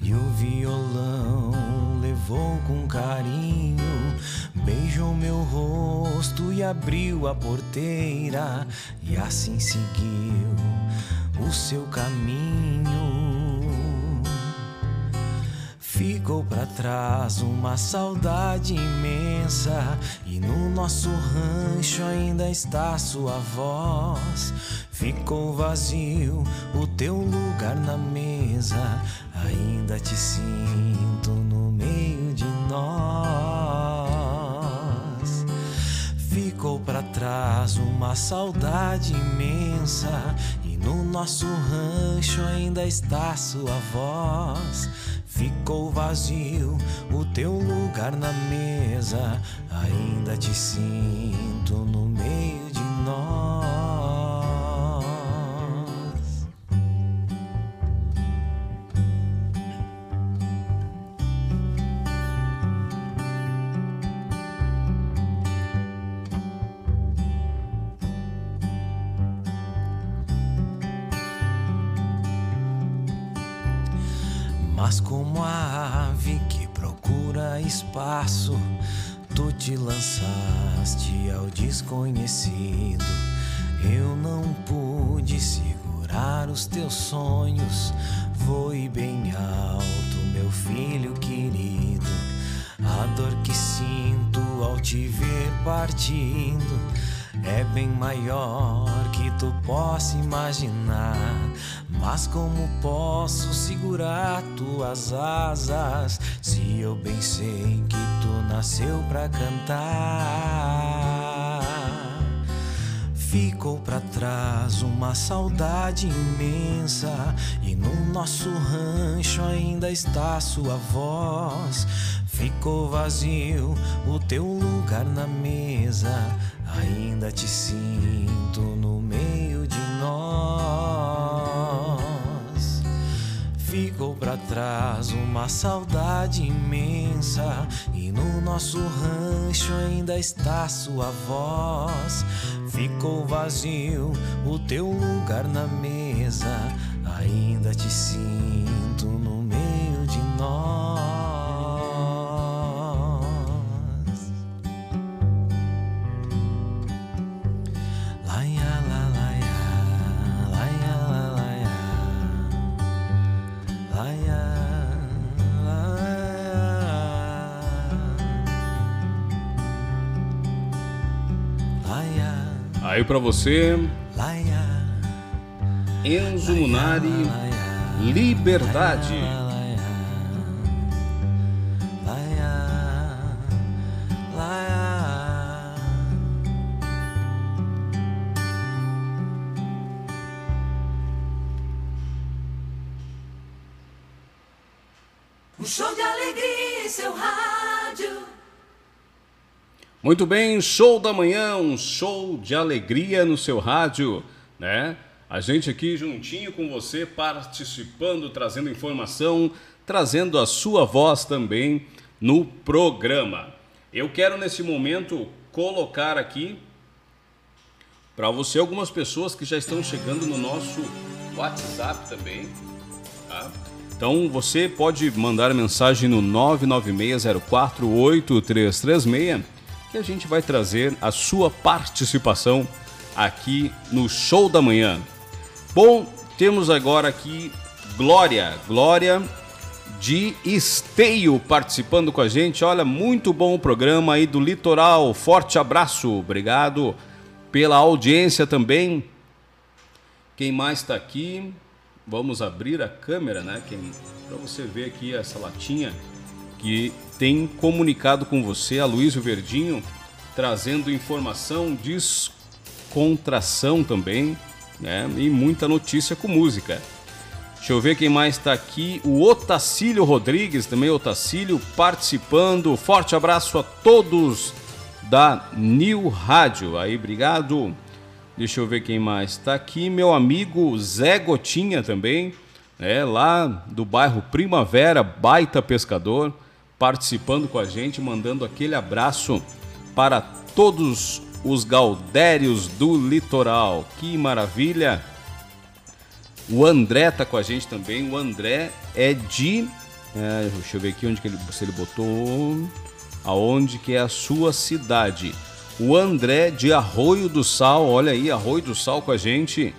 e o violão levou com carinho beijou meu rosto e abriu a porteira, e assim seguiu o seu caminho. Ficou para trás uma saudade imensa, e no nosso rancho ainda está sua voz. Ficou vazio o teu lugar na mesa, ainda te sinto no nós ficou para trás uma saudade imensa e no nosso rancho ainda está sua voz. Ficou vazio o teu lugar na mesa, ainda te sinto no meio de nós. Mas como a ave que procura espaço, tu te lançaste ao desconhecido. Eu não pude segurar os teus sonhos. Voe bem alto, meu filho querido. A dor que sinto ao te ver partindo é bem maior que tu possa imaginar. Mas como posso segurar tuas asas se eu bem sei que tu nasceu pra cantar? Ficou para trás uma saudade imensa e no nosso rancho ainda está sua voz. Ficou vazio o teu lugar na mesa, ainda te sinto no meio de nós. Ficou para trás uma saudade imensa e no nosso rancho ainda está sua voz. Ficou vazio o teu lugar na mesa, ainda te sinto Aí pra você, Enzo Munari, Liberdade. Muito bem, show da manhã, um show de alegria no seu rádio, né? A gente aqui juntinho com você, participando, trazendo informação, trazendo a sua voz também no programa. Eu quero nesse momento colocar aqui para você algumas pessoas que já estão chegando no nosso WhatsApp também. Tá? Então você pode mandar mensagem no 996048336 que a gente vai trazer a sua participação aqui no show da manhã. Bom, temos agora aqui Glória, Glória de Esteio participando com a gente. Olha, muito bom o programa aí do Litoral. Forte abraço, obrigado pela audiência também. Quem mais está aqui? Vamos abrir a câmera, né? Para você ver aqui essa latinha que tem comunicado com você, a Luísio Verdinho, trazendo informação, descontração também, né? E muita notícia com música. Deixa eu ver quem mais está aqui. O Otacílio Rodrigues, também Otacílio, participando. Forte abraço a todos da New Rádio. Aí, obrigado. Deixa eu ver quem mais está aqui. Meu amigo Zé Gotinha também, é lá do bairro Primavera, baita pescador, participando com a gente, mandando aquele abraço para todos os gaudérios do litoral. Que maravilha! O André tá com a gente também. O André é de. É, deixa eu ver aqui onde que ele, se ele botou aonde que é a sua cidade. O André de Arroio do Sal, olha aí, Arroio do Sal com a gente.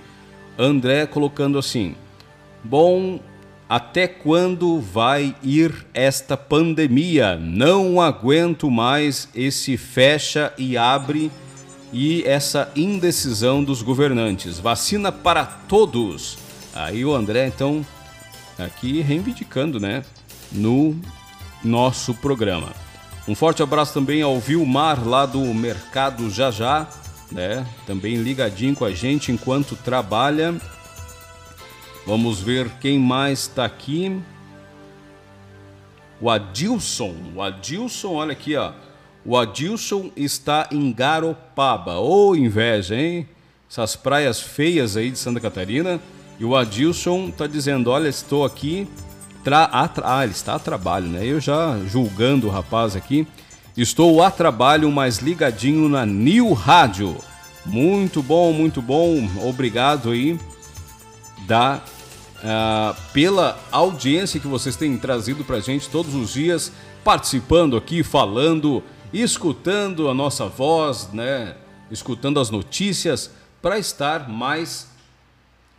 André colocando assim: Bom, até quando vai ir esta pandemia? Não aguento mais esse fecha e abre e essa indecisão dos governantes. Vacina para todos. Aí o André, então, aqui reivindicando, né, no nosso programa. Um forte abraço também ao Vilmar lá do Mercado Jajá, né? Também ligadinho com a gente enquanto trabalha. Vamos ver quem mais está aqui. O Adilson, o Adilson, olha aqui, ó. O Adilson está em Garopaba. Ô oh, inveja, hein? Essas praias feias aí de Santa Catarina. E o Adilson está dizendo: Olha, estou aqui Tra ah, ele está a trabalho, né? Eu já julgando o rapaz aqui. Estou a trabalho, mas ligadinho na New Rádio. Muito bom, muito bom. Obrigado aí da, uh, pela audiência que vocês têm trazido para gente todos os dias, participando aqui, falando, escutando a nossa voz, né? Escutando as notícias para estar mais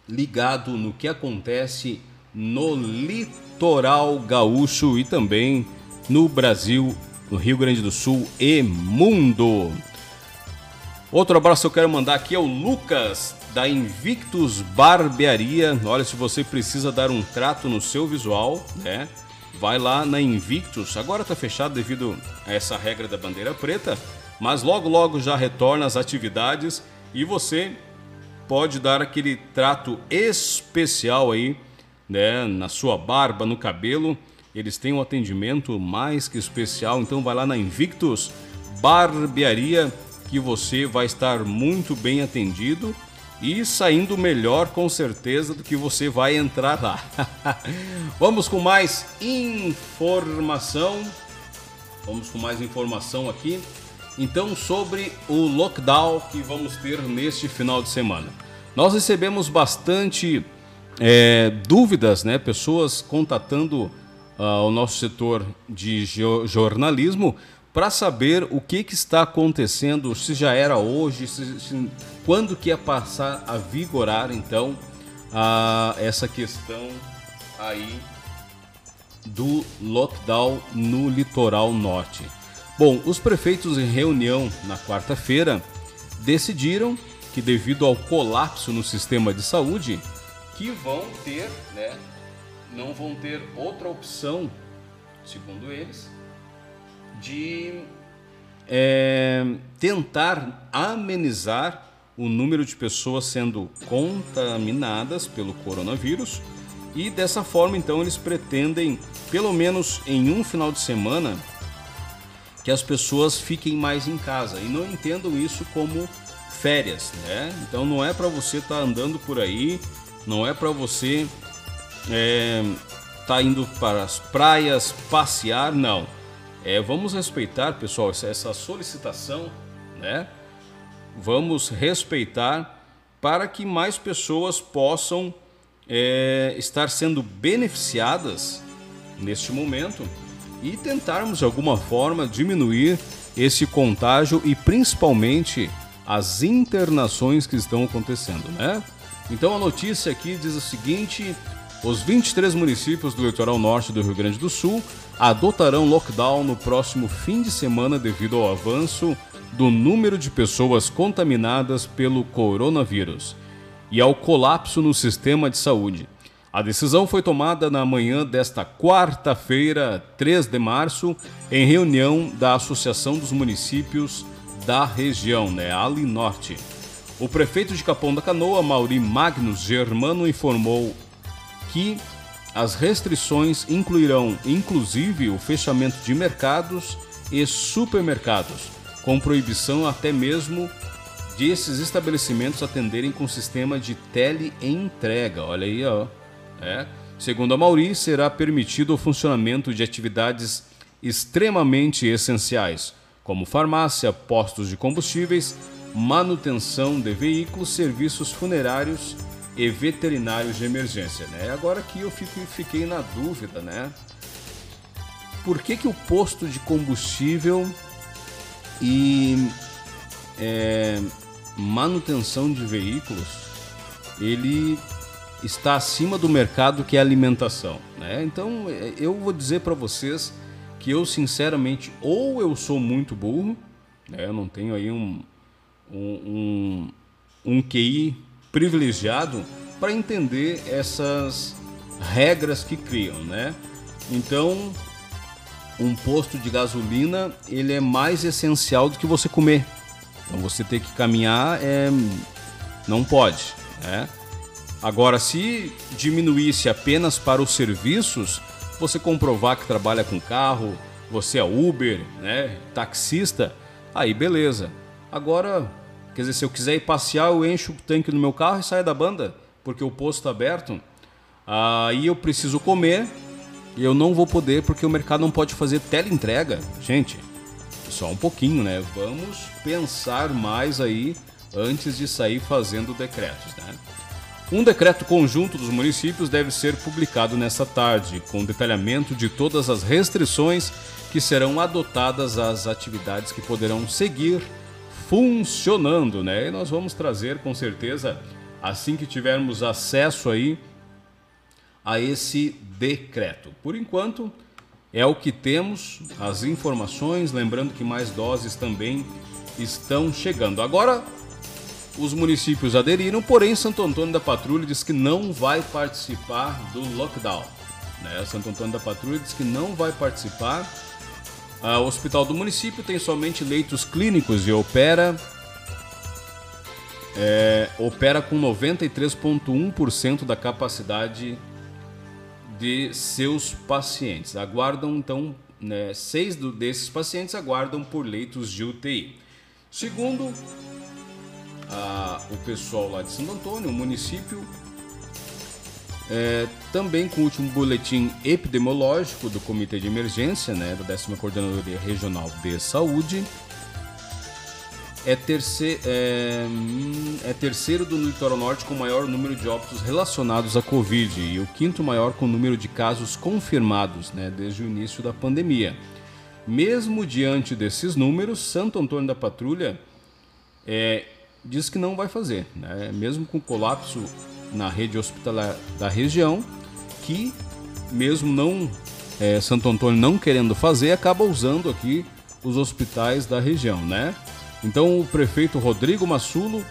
ligado no que acontece no litoral litoral gaúcho e também no Brasil, no Rio Grande do Sul e mundo. Outro abraço que eu quero mandar aqui é o Lucas da Invictus Barbearia. Olha, se você precisa dar um trato no seu visual, né? Vai lá na Invictus. Agora tá fechado devido a essa regra da bandeira preta, mas logo logo já retorna às atividades e você pode dar aquele trato especial aí né, na sua barba, no cabelo. Eles têm um atendimento mais que especial, então vai lá na Invictus Barbearia que você vai estar muito bem atendido e saindo melhor com certeza do que você vai entrar lá. *laughs* Vamos com mais informação. Vamos com mais informação aqui. Então sobre o lockdown que vamos ter neste final de semana. Nós recebemos bastante é, dúvidas, né? Pessoas contatando uh, o nosso setor de jornalismo para saber o que, que está acontecendo, se já era hoje, se, se, quando que ia passar a vigorar então uh, essa questão aí do lockdown no litoral norte. Bom, os prefeitos em reunião na quarta-feira decidiram que devido ao colapso no sistema de saúde, que vão ter, né, não vão ter outra opção, segundo eles, de é, tentar amenizar o número de pessoas sendo contaminadas pelo coronavírus e dessa forma então eles pretendem, pelo menos em um final de semana, que as pessoas fiquem mais em casa e não entendam isso como férias, né? Então não é para você estar tá andando por aí, não é para você é, tá indo para as praias passear, não. É, vamos respeitar, pessoal, essa solicitação, né? Vamos respeitar para que mais pessoas possam é, estar sendo beneficiadas neste momento e tentarmos de alguma forma diminuir esse contágio e principalmente as internações que estão acontecendo, né? Então a notícia aqui diz o seguinte: os 23 municípios do litoral norte do Rio Grande do Sul adotarão lockdown no próximo fim de semana devido ao avanço do número de pessoas contaminadas pelo coronavírus e ao colapso no sistema de saúde. A decisão foi tomada na manhã desta quarta-feira, 3 de março, em reunião da Associação dos Municípios da região, né, Ali Norte. O prefeito de Capão da Canoa, Mauri Magnus Germano, informou que as restrições incluirão, inclusive, o fechamento de mercados e supermercados, com proibição até mesmo de esses estabelecimentos atenderem com sistema de teleentrega. Olha aí, ó. É. Segundo a Mauri, será permitido o funcionamento de atividades extremamente essenciais, como farmácia, postos de combustíveis, manutenção de veículos, serviços funerários e veterinários de emergência. Né? Agora aqui eu fico, fiquei na dúvida, né? Por que, que o posto de combustível e é, manutenção de veículos ele está acima do mercado que é alimentação. Né? Então é, eu vou dizer para vocês que eu sinceramente ou eu sou muito burro, né? eu não tenho aí um, um, um, um QI privilegiado para entender essas regras que criam, né? Então, um posto de gasolina ele é mais essencial do que você comer. Então você ter que caminhar é não pode, né? Agora, se diminuísse apenas para os serviços, você comprovar que trabalha com carro, você é Uber, né, taxista, aí beleza. Agora, quer dizer, se eu quiser ir passear, eu encho o tanque no meu carro e saio da banda, porque o posto está aberto. Aí eu preciso comer e eu não vou poder porque o mercado não pode fazer teleentrega. Gente, só um pouquinho, né? Vamos pensar mais aí antes de sair fazendo decretos, né? Um decreto conjunto dos municípios deve ser publicado nesta tarde, com detalhamento de todas as restrições que serão adotadas às atividades que poderão seguir funcionando, né? E nós vamos trazer com certeza assim que tivermos acesso aí a esse decreto. Por enquanto, é o que temos, as informações, lembrando que mais doses também estão chegando. Agora, os municípios aderiram, porém Santo Antônio da Patrulha diz que não vai participar do lockdown. Né? Santo Antônio da Patrulha diz que não vai participar. Ah, o hospital do município tem somente leitos clínicos e opera é, opera com 93,1% da capacidade de seus pacientes. Aguardam então, né, seis desses pacientes aguardam por leitos de UTI. Segundo a, o pessoal lá de Santo Antônio, o município, é, também com o último boletim epidemiológico do Comitê de Emergência, né, da 10 Coordenadoria Regional de Saúde, é, é, hum, é terceiro do litoral norte com maior número de óbitos relacionados à Covid e o quinto maior com número de casos confirmados né, desde o início da pandemia. Mesmo diante desses números, Santo Antônio da Patrulha é, diz que não vai fazer, né? mesmo com colapso na rede hospitalar da região, que mesmo não é, Santo Antônio não querendo fazer, acaba usando aqui os hospitais da região, né? Então o prefeito Rodrigo Massulo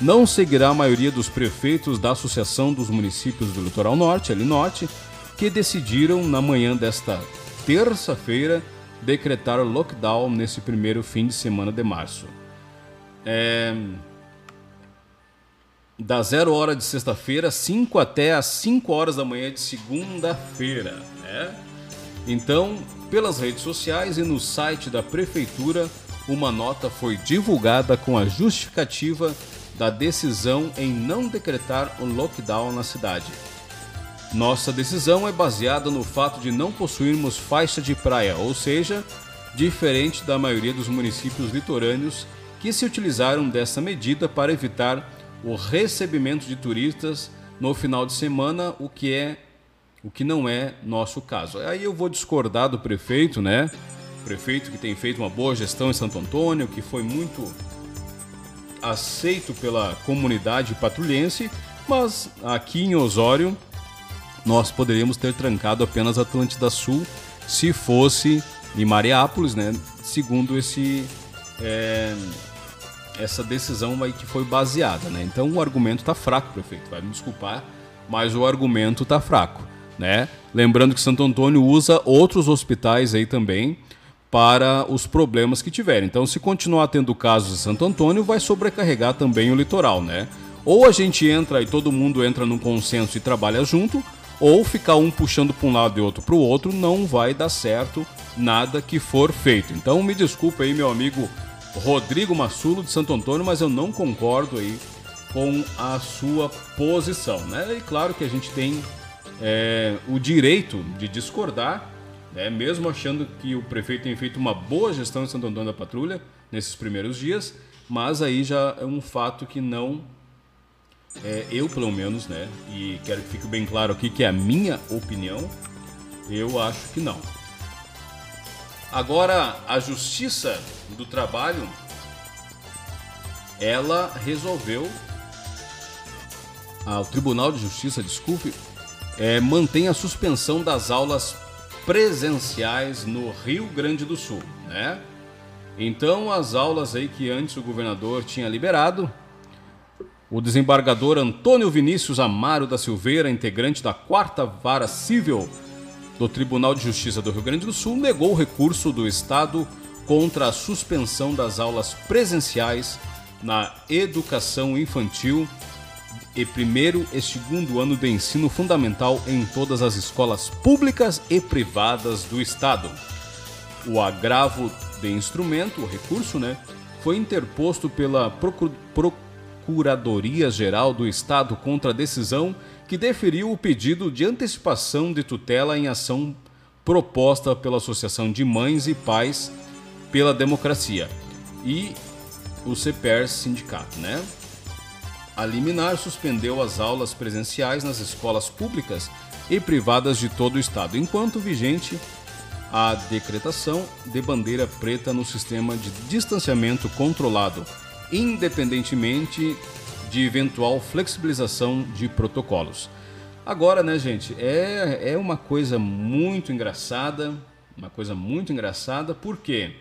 não seguirá a maioria dos prefeitos da Associação dos Municípios do Litoral Norte, ali Norte, que decidiram na manhã desta terça-feira decretar lockdown nesse primeiro fim de semana de março. É, da 0 hora de sexta-feira, 5 até as 5 horas da manhã de segunda-feira. Né? Então, pelas redes sociais e no site da prefeitura, uma nota foi divulgada com a justificativa da decisão em não decretar o lockdown na cidade. Nossa decisão é baseada no fato de não possuirmos faixa de praia, ou seja, diferente da maioria dos municípios litorâneos que se utilizaram dessa medida para evitar o recebimento de turistas no final de semana, o que é o que não é nosso caso. Aí eu vou discordar do prefeito, né? prefeito que tem feito uma boa gestão em Santo Antônio, que foi muito aceito pela comunidade patrulhense, mas aqui em Osório nós poderíamos ter trancado apenas Atlântida Sul se fosse em Mariápolis, né? Segundo esse é, essa decisão aí que foi baseada, né? Então o argumento está fraco, prefeito. Vai me desculpar, mas o argumento está fraco, né? Lembrando que Santo Antônio usa outros hospitais aí também para os problemas que tiverem. Então, se continuar tendo casos em Santo Antônio, vai sobrecarregar também o litoral, né? Ou a gente entra e todo mundo entra num consenso e trabalha junto, ou ficar um puxando para um lado e outro para o outro, não vai dar certo nada que for feito. Então, me desculpe aí, meu amigo Rodrigo Massulo de Santo Antônio, mas eu não concordo aí com a sua posição, né? E claro que a gente tem é, o direito de discordar né? mesmo achando que o prefeito tem feito uma boa gestão em Santo Antônio da Patrulha nesses primeiros dias, mas aí já é um fato que não é, eu pelo menos, né, e quero que fique bem claro aqui que é a minha opinião, eu acho que não. Agora, a Justiça do Trabalho, ela resolveu, ah, o Tribunal de Justiça, desculpe, é, mantém a suspensão das aulas presenciais no Rio Grande do Sul, né? Então, as aulas aí que antes o governador tinha liberado, o desembargador Antônio Vinícius Amaro da Silveira, integrante da quarta vara civil do Tribunal de Justiça do Rio Grande do Sul, negou o recurso do Estado contra a suspensão das aulas presenciais na educação infantil e primeiro e segundo ano de ensino fundamental em todas as escolas públicas e privadas do Estado. O agravo de instrumento, o recurso, né, foi interposto pela Procuradoria-Geral do Estado contra a decisão que deferiu o pedido de antecipação de tutela em ação proposta pela Associação de Mães e Pais pela Democracia e o CPER Sindicato, né? A liminar suspendeu as aulas presenciais nas escolas públicas e privadas de todo o estado, enquanto vigente a decretação de bandeira preta no sistema de distanciamento controlado, independentemente de eventual flexibilização de protocolos. Agora, né, gente, é, é uma coisa muito engraçada, uma coisa muito engraçada, porque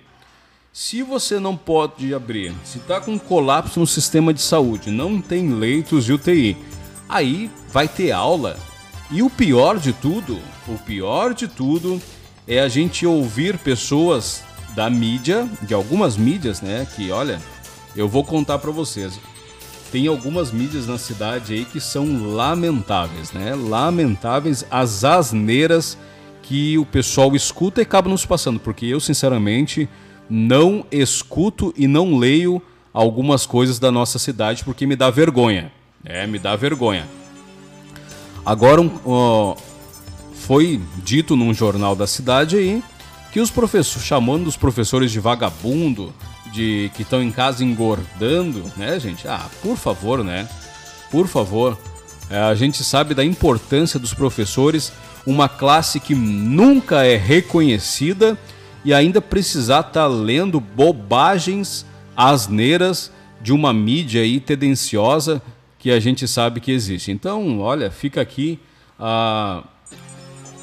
se você não pode abrir, se está com colapso no sistema de saúde, não tem leitos de UTI, aí vai ter aula. E o pior de tudo, o pior de tudo é a gente ouvir pessoas da mídia, de algumas mídias, né, que olha, eu vou contar para vocês. Tem algumas mídias na cidade aí que são lamentáveis, né? Lamentáveis as asneiras que o pessoal escuta e acaba nos passando, porque eu sinceramente não escuto e não leio algumas coisas da nossa cidade porque me dá vergonha. É, me dá vergonha. Agora, uh, foi dito num jornal da cidade aí que os professores, chamando os professores de vagabundo, de que estão em casa engordando, né, gente? Ah, por favor, né? Por favor. É, a gente sabe da importância dos professores, uma classe que nunca é reconhecida e ainda precisar estar tá lendo bobagens asneiras de uma mídia aí tendenciosa que a gente sabe que existe. Então, olha, fica aqui a.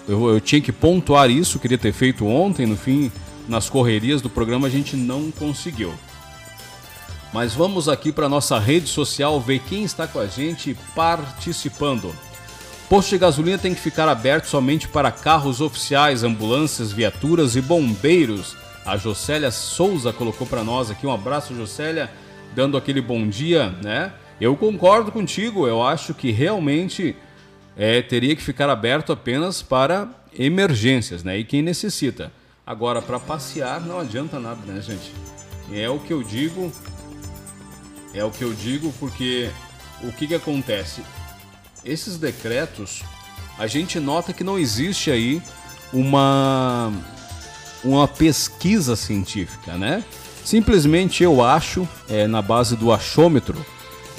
Eu, eu tinha que pontuar isso, queria ter feito ontem, no fim, nas correrias do programa a gente não conseguiu. Mas vamos aqui para nossa rede social ver quem está com a gente participando. Posto de gasolina tem que ficar aberto somente para carros oficiais, ambulâncias, viaturas e bombeiros. A Jocélia Souza colocou para nós aqui um abraço, Jocélia, dando aquele bom dia, né? Eu concordo contigo, eu acho que realmente é, teria que ficar aberto apenas para emergências, né? E quem necessita. Agora, para passear não adianta nada, né, gente? É o que eu digo. É o que eu digo porque o que, que acontece? Esses decretos, a gente nota que não existe aí uma uma pesquisa científica, né? Simplesmente eu acho, é, na base do achômetro,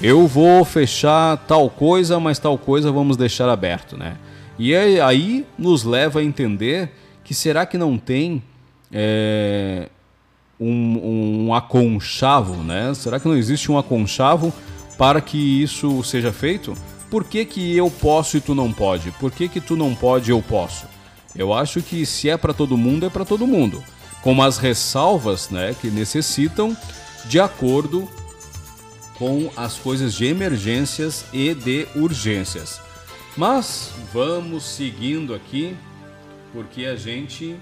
eu vou fechar tal coisa, mas tal coisa vamos deixar aberto, né? E aí nos leva a entender que será que não tem é, um, um aconchavo, né? Será que não existe um aconchavo para que isso seja feito? Por que, que eu posso e tu não pode? Por que, que tu não pode e eu posso? Eu acho que se é para todo mundo, é para todo mundo. Com as ressalvas né, que necessitam de acordo com as coisas de emergências e de urgências. Mas vamos seguindo aqui, porque a gente,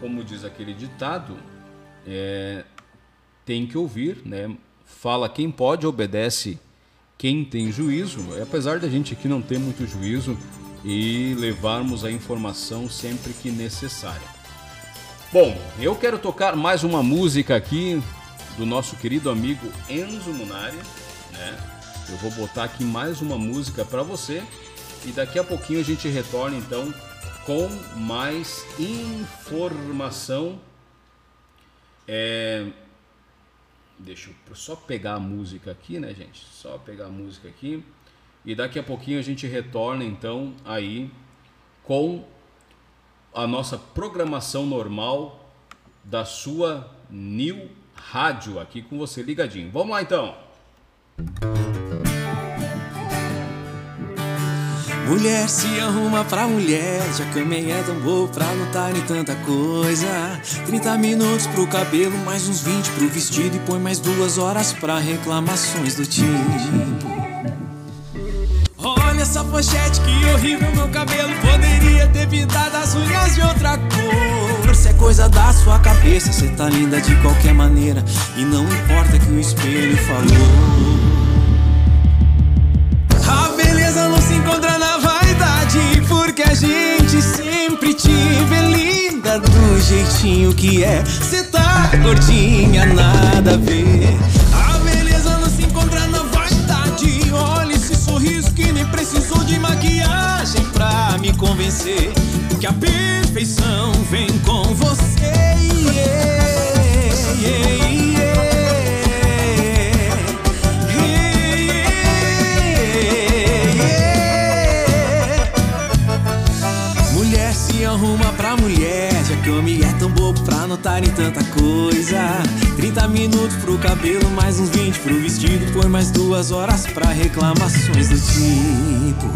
como diz aquele ditado, é, tem que ouvir, né? Fala quem pode, obedece quem tem juízo. Apesar da gente aqui não ter muito juízo e levarmos a informação sempre que necessária. Bom, eu quero tocar mais uma música aqui do nosso querido amigo Enzo Munari, né? Eu vou botar aqui mais uma música para você e daqui a pouquinho a gente retorna então com mais informação. É... Deixa eu só pegar a música aqui, né, gente? Só pegar a música aqui. E daqui a pouquinho a gente retorna então aí com a nossa programação normal da sua New Rádio aqui com você ligadinho. Vamos lá então. Mulher se arruma pra mulher, já caminha é tão boa pra notar em tanta coisa. 30 minutos pro cabelo, mais uns 20 pro vestido e põe mais duas horas pra reclamações do tipo. Olha essa pochete que horrível, meu cabelo poderia ter pintado as unhas de outra cor. Se é coisa da sua cabeça, cê tá linda de qualquer maneira e não importa que o espelho falou. Porque a gente sempre te vê linda do jeitinho que é. Cê tá gordinha, nada a ver. A beleza não se encontra na vaidade. Olha esse sorriso que nem precisou de maquiagem pra me convencer que a perfeição vem com você. Yeah, yeah, yeah. É tão bobo pra notar em tanta coisa. 30 minutos pro cabelo, mais uns 20 pro vestido, por mais duas horas pra reclamações do tipo.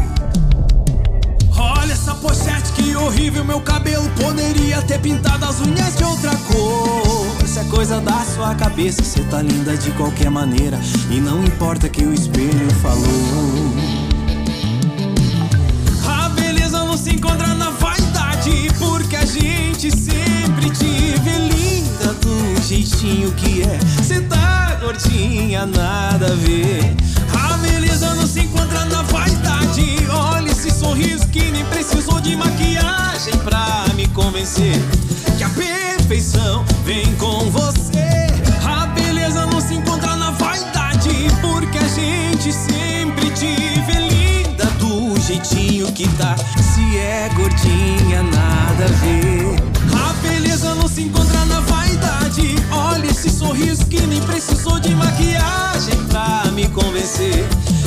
Olha essa pochete que horrível, meu cabelo poderia ter pintado as unhas de outra cor. Se é coisa da sua cabeça, cê tá linda de qualquer maneira e não importa que o espelho falou. Nada a ver. A beleza não se encontra na vaidade. Olha esse sorriso que nem precisou de maquiagem pra me convencer que a perfeição vem com você. A beleza não se encontra na vaidade, porque a gente sempre te vê linda do jeitinho que tá. Se é gordinha, nada a ver. A beleza não se encontra na vaidade. Sorriso que nem precisou de maquiagem pra me convencer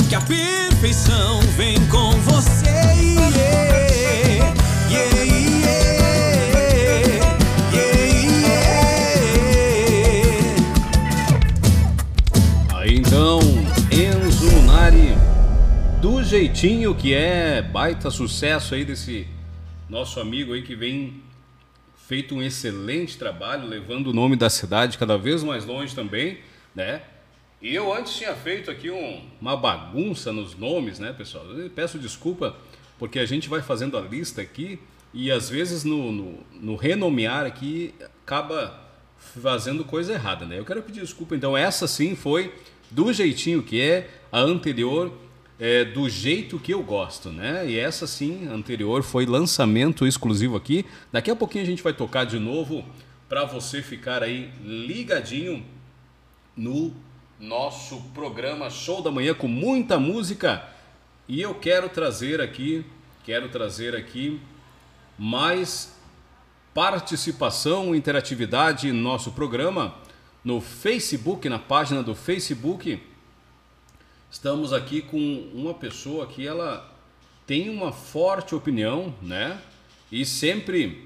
que a perfeição vem com você. Yeah, yeah, yeah. Aí então, Enzo Munari, do jeitinho que é baita sucesso aí desse nosso amigo aí que vem feito um excelente trabalho, levando o nome da cidade cada vez mais longe também, né? E eu antes tinha feito aqui um- uma bagunça nos nomes, né, pessoal? Eu peço desculpa porque a gente vai fazendo a lista aqui e às vezes no, no, no renomear aqui acaba fazendo coisa errada, né? Eu quero pedir desculpa. Então essa sim foi do jeitinho que é, a anterior é do jeito que eu gosto, né? E essa sim, anterior foi lançamento exclusivo aqui. Daqui a pouquinho a gente vai tocar de novo para você ficar aí ligadinho no nosso programa Show da Manhã com muita música. E eu quero trazer aqui, quero trazer aqui mais participação, interatividade no nosso programa no Facebook, na página do Facebook. Estamos aqui com uma pessoa que ela tem uma forte opinião, né? E sempre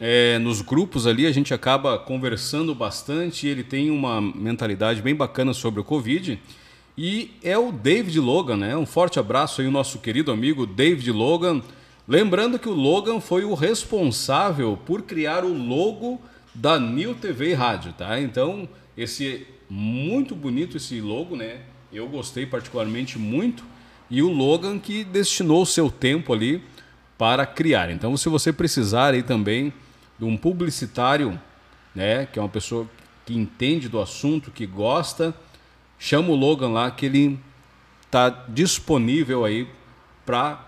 é, nos grupos ali a gente acaba conversando bastante. Ele tem uma mentalidade bem bacana sobre o Covid. E é o David Logan, né? Um forte abraço aí, o nosso querido amigo David Logan. Lembrando que o Logan foi o responsável por criar o logo da New TV Rádio, tá? Então, esse muito bonito esse logo, né? Eu gostei particularmente muito. E o Logan que destinou o seu tempo ali para criar. Então, se você precisar aí também de um publicitário, né, que é uma pessoa que entende do assunto, que gosta, chama o Logan lá que ele está disponível aí para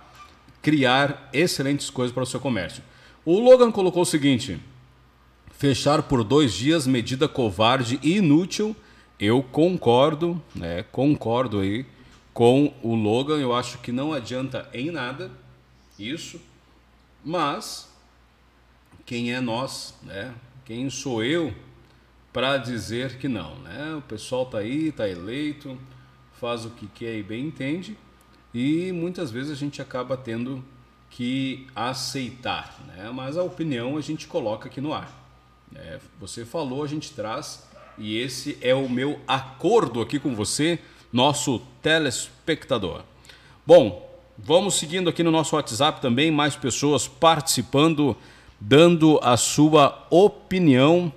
criar excelentes coisas para o seu comércio. O Logan colocou o seguinte: fechar por dois dias, medida covarde e inútil. Eu concordo, né? Concordo aí com o Logan. Eu acho que não adianta em nada isso, mas quem é nós, né? Quem sou eu para dizer que não, né? O pessoal tá aí, tá eleito, faz o que quer e bem entende, e muitas vezes a gente acaba tendo que aceitar, né? Mas a opinião a gente coloca aqui no ar. É, você falou, a gente traz, e esse é o meu acordo aqui com você, nosso telespectador. Bom, vamos seguindo aqui no nosso WhatsApp também, mais pessoas participando dando a sua opinião.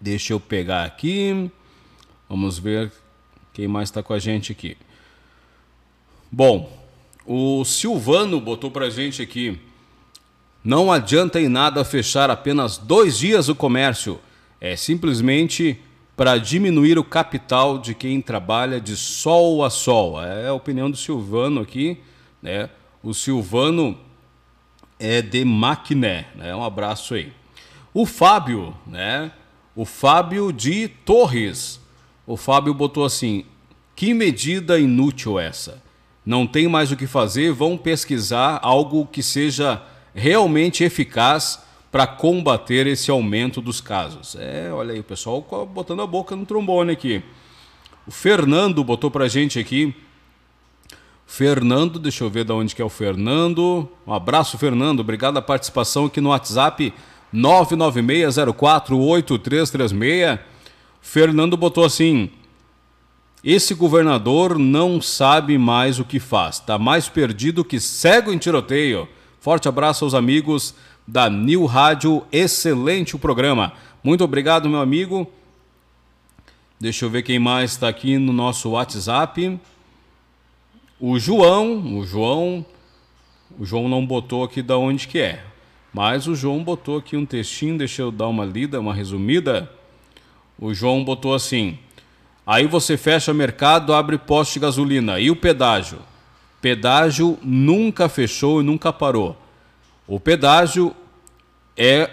Deixa eu pegar aqui. Vamos ver quem mais está com a gente aqui. Bom, o Silvano botou para a gente aqui. Não adianta em nada fechar apenas dois dias o comércio. É simplesmente para diminuir o capital de quem trabalha de sol a sol. É a opinião do Silvano aqui. Né? O Silvano é de Maquiné, né? Um abraço aí. O Fábio, né? O Fábio de Torres. O Fábio botou assim: "Que medida inútil essa? Não tem mais o que fazer, vão pesquisar algo que seja realmente eficaz para combater esse aumento dos casos". É, olha aí o pessoal botando a boca no trombone aqui. O Fernando botou pra gente aqui Fernando, deixa eu ver de onde que é o Fernando. Um abraço, Fernando. Obrigado pela participação aqui no WhatsApp 996048336. Fernando botou assim: Esse governador não sabe mais o que faz. Está mais perdido que cego em tiroteio. Forte abraço aos amigos da New Rádio. Excelente o programa. Muito obrigado, meu amigo. Deixa eu ver quem mais está aqui no nosso WhatsApp. O João, o João, o João não botou aqui da onde que é, mas o João botou aqui um textinho, deixa eu dar uma lida, uma resumida. O João botou assim: Aí você fecha mercado, abre posto de gasolina e o pedágio. Pedágio nunca fechou e nunca parou. O pedágio é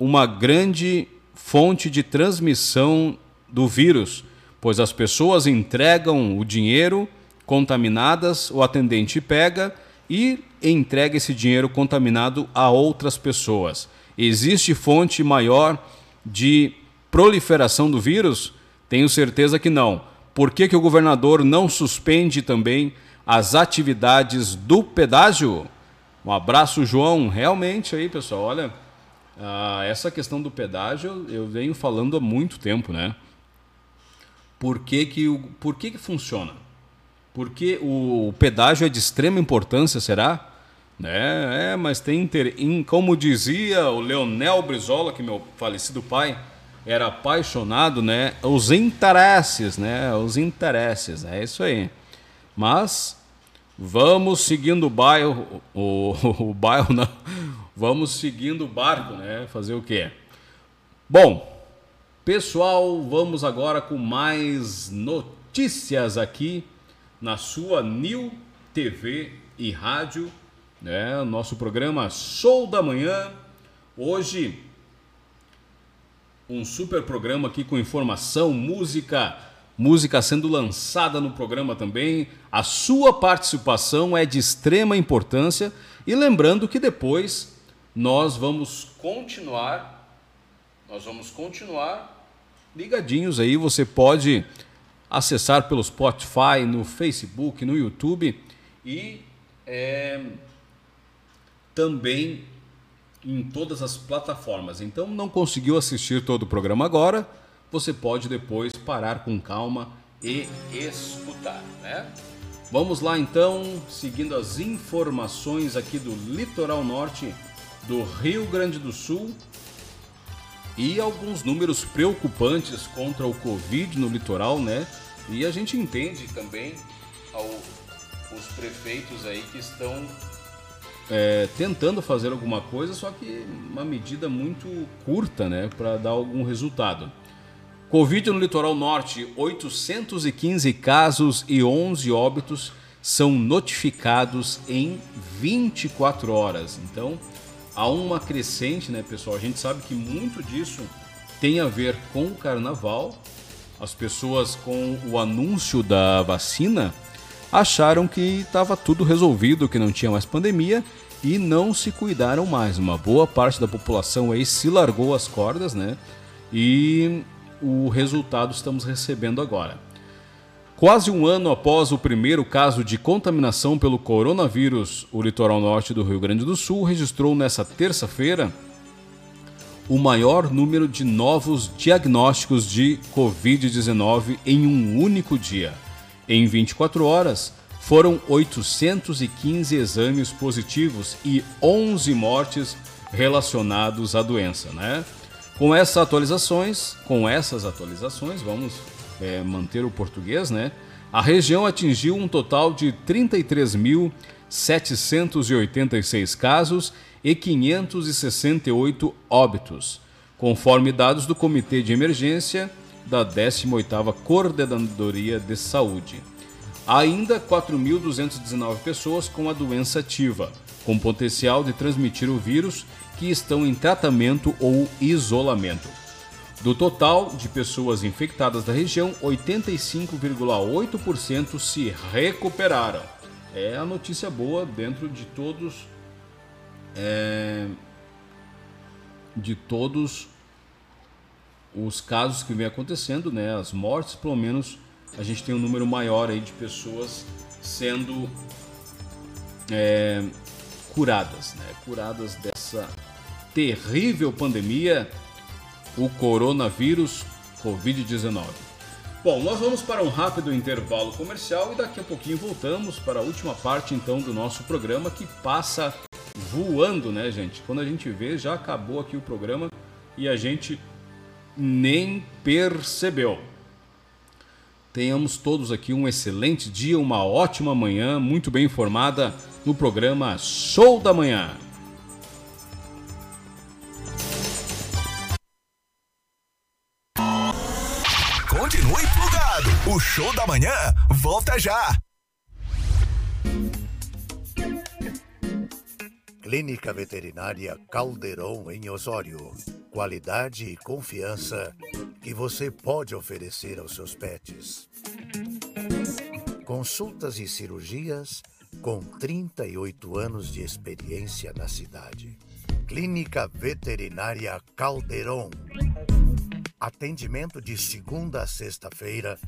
uma grande fonte de transmissão do vírus, pois as pessoas entregam o dinheiro contaminadas, o atendente pega e entrega esse dinheiro contaminado a outras pessoas. Existe fonte maior de proliferação do vírus? Tenho certeza que não. Por que, que o governador não suspende também as atividades do pedágio? Um abraço, João. Realmente aí, pessoal, olha, ah, essa questão do pedágio eu venho falando há muito tempo, né? Por que, que, o, por que, que funciona? Porque o pedágio é de extrema importância, será? É, é mas tem inter... como dizia o Leonel Brizola, que meu falecido pai era apaixonado, né? Os interesses, né? Os interesses, é isso aí. Mas vamos seguindo o bairro, o, o bairro não, vamos seguindo o barco, né? Fazer o quê? Bom, pessoal, vamos agora com mais notícias aqui na sua New TV e rádio, né? Nosso programa Show da Manhã. Hoje um super programa aqui com informação, música, música sendo lançada no programa também. A sua participação é de extrema importância e lembrando que depois nós vamos continuar nós vamos continuar ligadinhos aí, você pode acessar pelo Spotify, no Facebook, no YouTube e é, também em todas as plataformas. Então, não conseguiu assistir todo o programa agora? Você pode depois parar com calma e escutar, né? Vamos lá então, seguindo as informações aqui do litoral norte do Rio Grande do Sul e alguns números preocupantes contra o Covid no litoral, né? E a gente entende também ao, os prefeitos aí que estão é, tentando fazer alguma coisa, só que uma medida muito curta, né, para dar algum resultado. Covid no litoral norte, 815 casos e 11 óbitos são notificados em 24 horas. Então, há uma crescente, né, pessoal? A gente sabe que muito disso tem a ver com o carnaval. As pessoas com o anúncio da vacina acharam que estava tudo resolvido, que não tinha mais pandemia e não se cuidaram mais. Uma boa parte da população aí se largou as cordas, né? E o resultado estamos recebendo agora. Quase um ano após o primeiro caso de contaminação pelo coronavírus, o litoral norte do Rio Grande do Sul registrou nesta terça-feira o maior número de novos diagnósticos de Covid-19 em um único dia. Em 24 horas, foram 815 exames positivos e 11 mortes relacionados à doença, né? Com essas atualizações, com essas atualizações, vamos é, manter o português, né? A região atingiu um total de 33.786 casos e 568 óbitos, conforme dados do Comitê de Emergência da 18ª Coordenadoria de Saúde. Ainda 4.219 pessoas com a doença ativa, com potencial de transmitir o vírus, que estão em tratamento ou isolamento. Do total de pessoas infectadas da região, 85,8% se recuperaram. É a notícia boa dentro de todos é, de todos os casos que vem acontecendo, né? As mortes, pelo menos a gente tem um número maior aí de pessoas sendo é, curadas, né? Curadas dessa terrível pandemia, o coronavírus Covid-19. Bom, nós vamos para um rápido intervalo comercial e daqui a pouquinho voltamos para a última parte então do nosso programa que passa voando, né, gente? Quando a gente vê, já acabou aqui o programa e a gente nem percebeu. Tenhamos todos aqui um excelente dia, uma ótima manhã, muito bem informada no programa Show da Manhã. Continue plugado. O Show da Manhã volta já. Clínica Veterinária Caldeirão em Osório. Qualidade e confiança que você pode oferecer aos seus pets. Consultas e cirurgias com 38 anos de experiência na cidade. Clínica Veterinária Caldeirão. Atendimento de segunda a sexta-feira,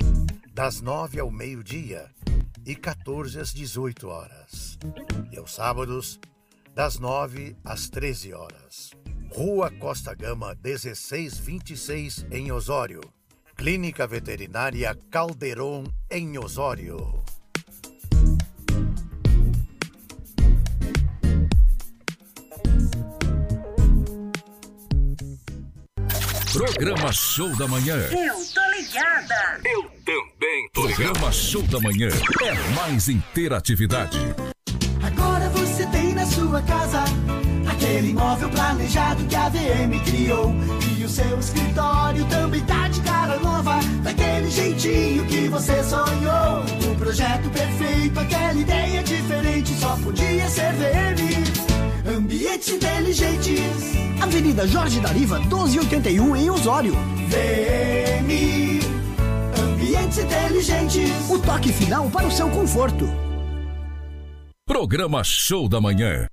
das nove ao meio-dia e 14 às 18 horas. E aos sábados, das 9 às 13 horas. Rua Costa Gama 1626 em Osório. Clínica Veterinária Calderon em Osório. Programa Show da Manhã. Eu tô ligada. Eu também tô Programa Show da Manhã é mais interatividade. Agora você tem na sua casa aquele imóvel planejado que a VM criou. E o seu escritório também tá de cara nova, daquele jeitinho que você sonhou. O projeto perfeito, aquela ideia diferente, só podia ser VM. Ambiente inteligentes. Avenida Jorge Dariva, 1281 em Osório. VM. Ambientes inteligentes. O toque final para o seu conforto. Programa Show da Manhã.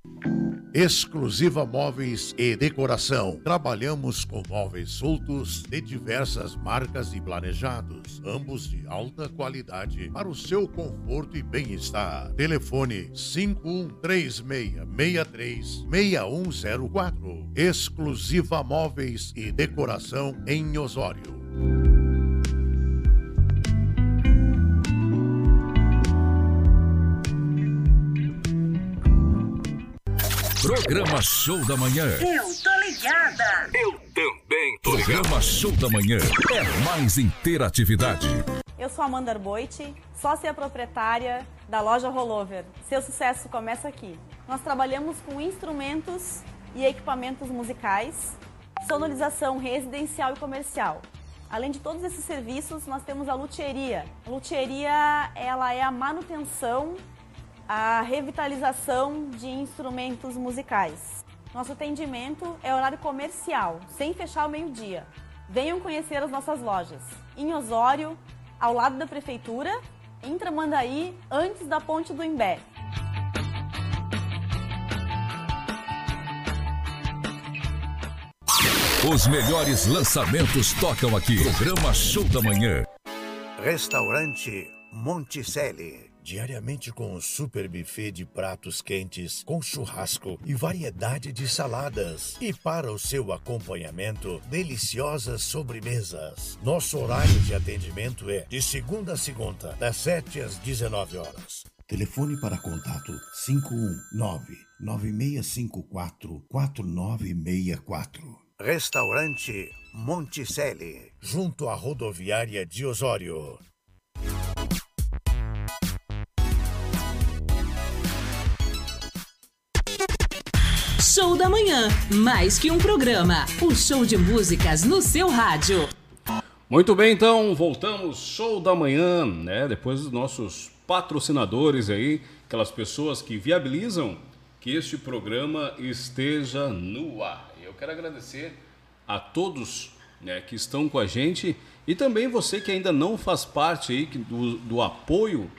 Exclusiva Móveis e Decoração. Trabalhamos com móveis soltos de diversas marcas e planejados, ambos de alta qualidade para o seu conforto e bem-estar. Telefone 5136636104. Exclusiva Móveis e Decoração em Osório. Programa Show da Manhã. Eu tô ligada. Eu também tô Programa Show da Manhã é mais interatividade. Eu sou Amanda Arboite, sócia proprietária da loja Rollover. Seu sucesso começa aqui. Nós trabalhamos com instrumentos e equipamentos musicais, sonorização residencial e comercial. Além de todos esses serviços, nós temos a luthieria. A luthieria, ela é a manutenção, a revitalização de instrumentos musicais. Nosso atendimento é horário comercial, sem fechar ao meio-dia. Venham conhecer as nossas lojas. Em Osório, ao lado da prefeitura, em Tramandaí, antes da ponte do Imbé. Os melhores lançamentos tocam aqui. Programa Show da Manhã. Restaurante Monticelli. Diariamente com um super buffet de pratos quentes, com churrasco e variedade de saladas. E para o seu acompanhamento, deliciosas sobremesas. Nosso horário de atendimento é de segunda a segunda, das 7 às 19 horas. Telefone para contato 519-9654-4964. Restaurante Monticelli, junto à rodoviária de Osório. Show da Manhã, mais que um programa. O show de músicas no seu rádio. Muito bem, então voltamos show da manhã, né? Depois dos nossos patrocinadores aí, aquelas pessoas que viabilizam que este programa esteja no ar. Eu quero agradecer a todos né, que estão com a gente e também você que ainda não faz parte aí do, do apoio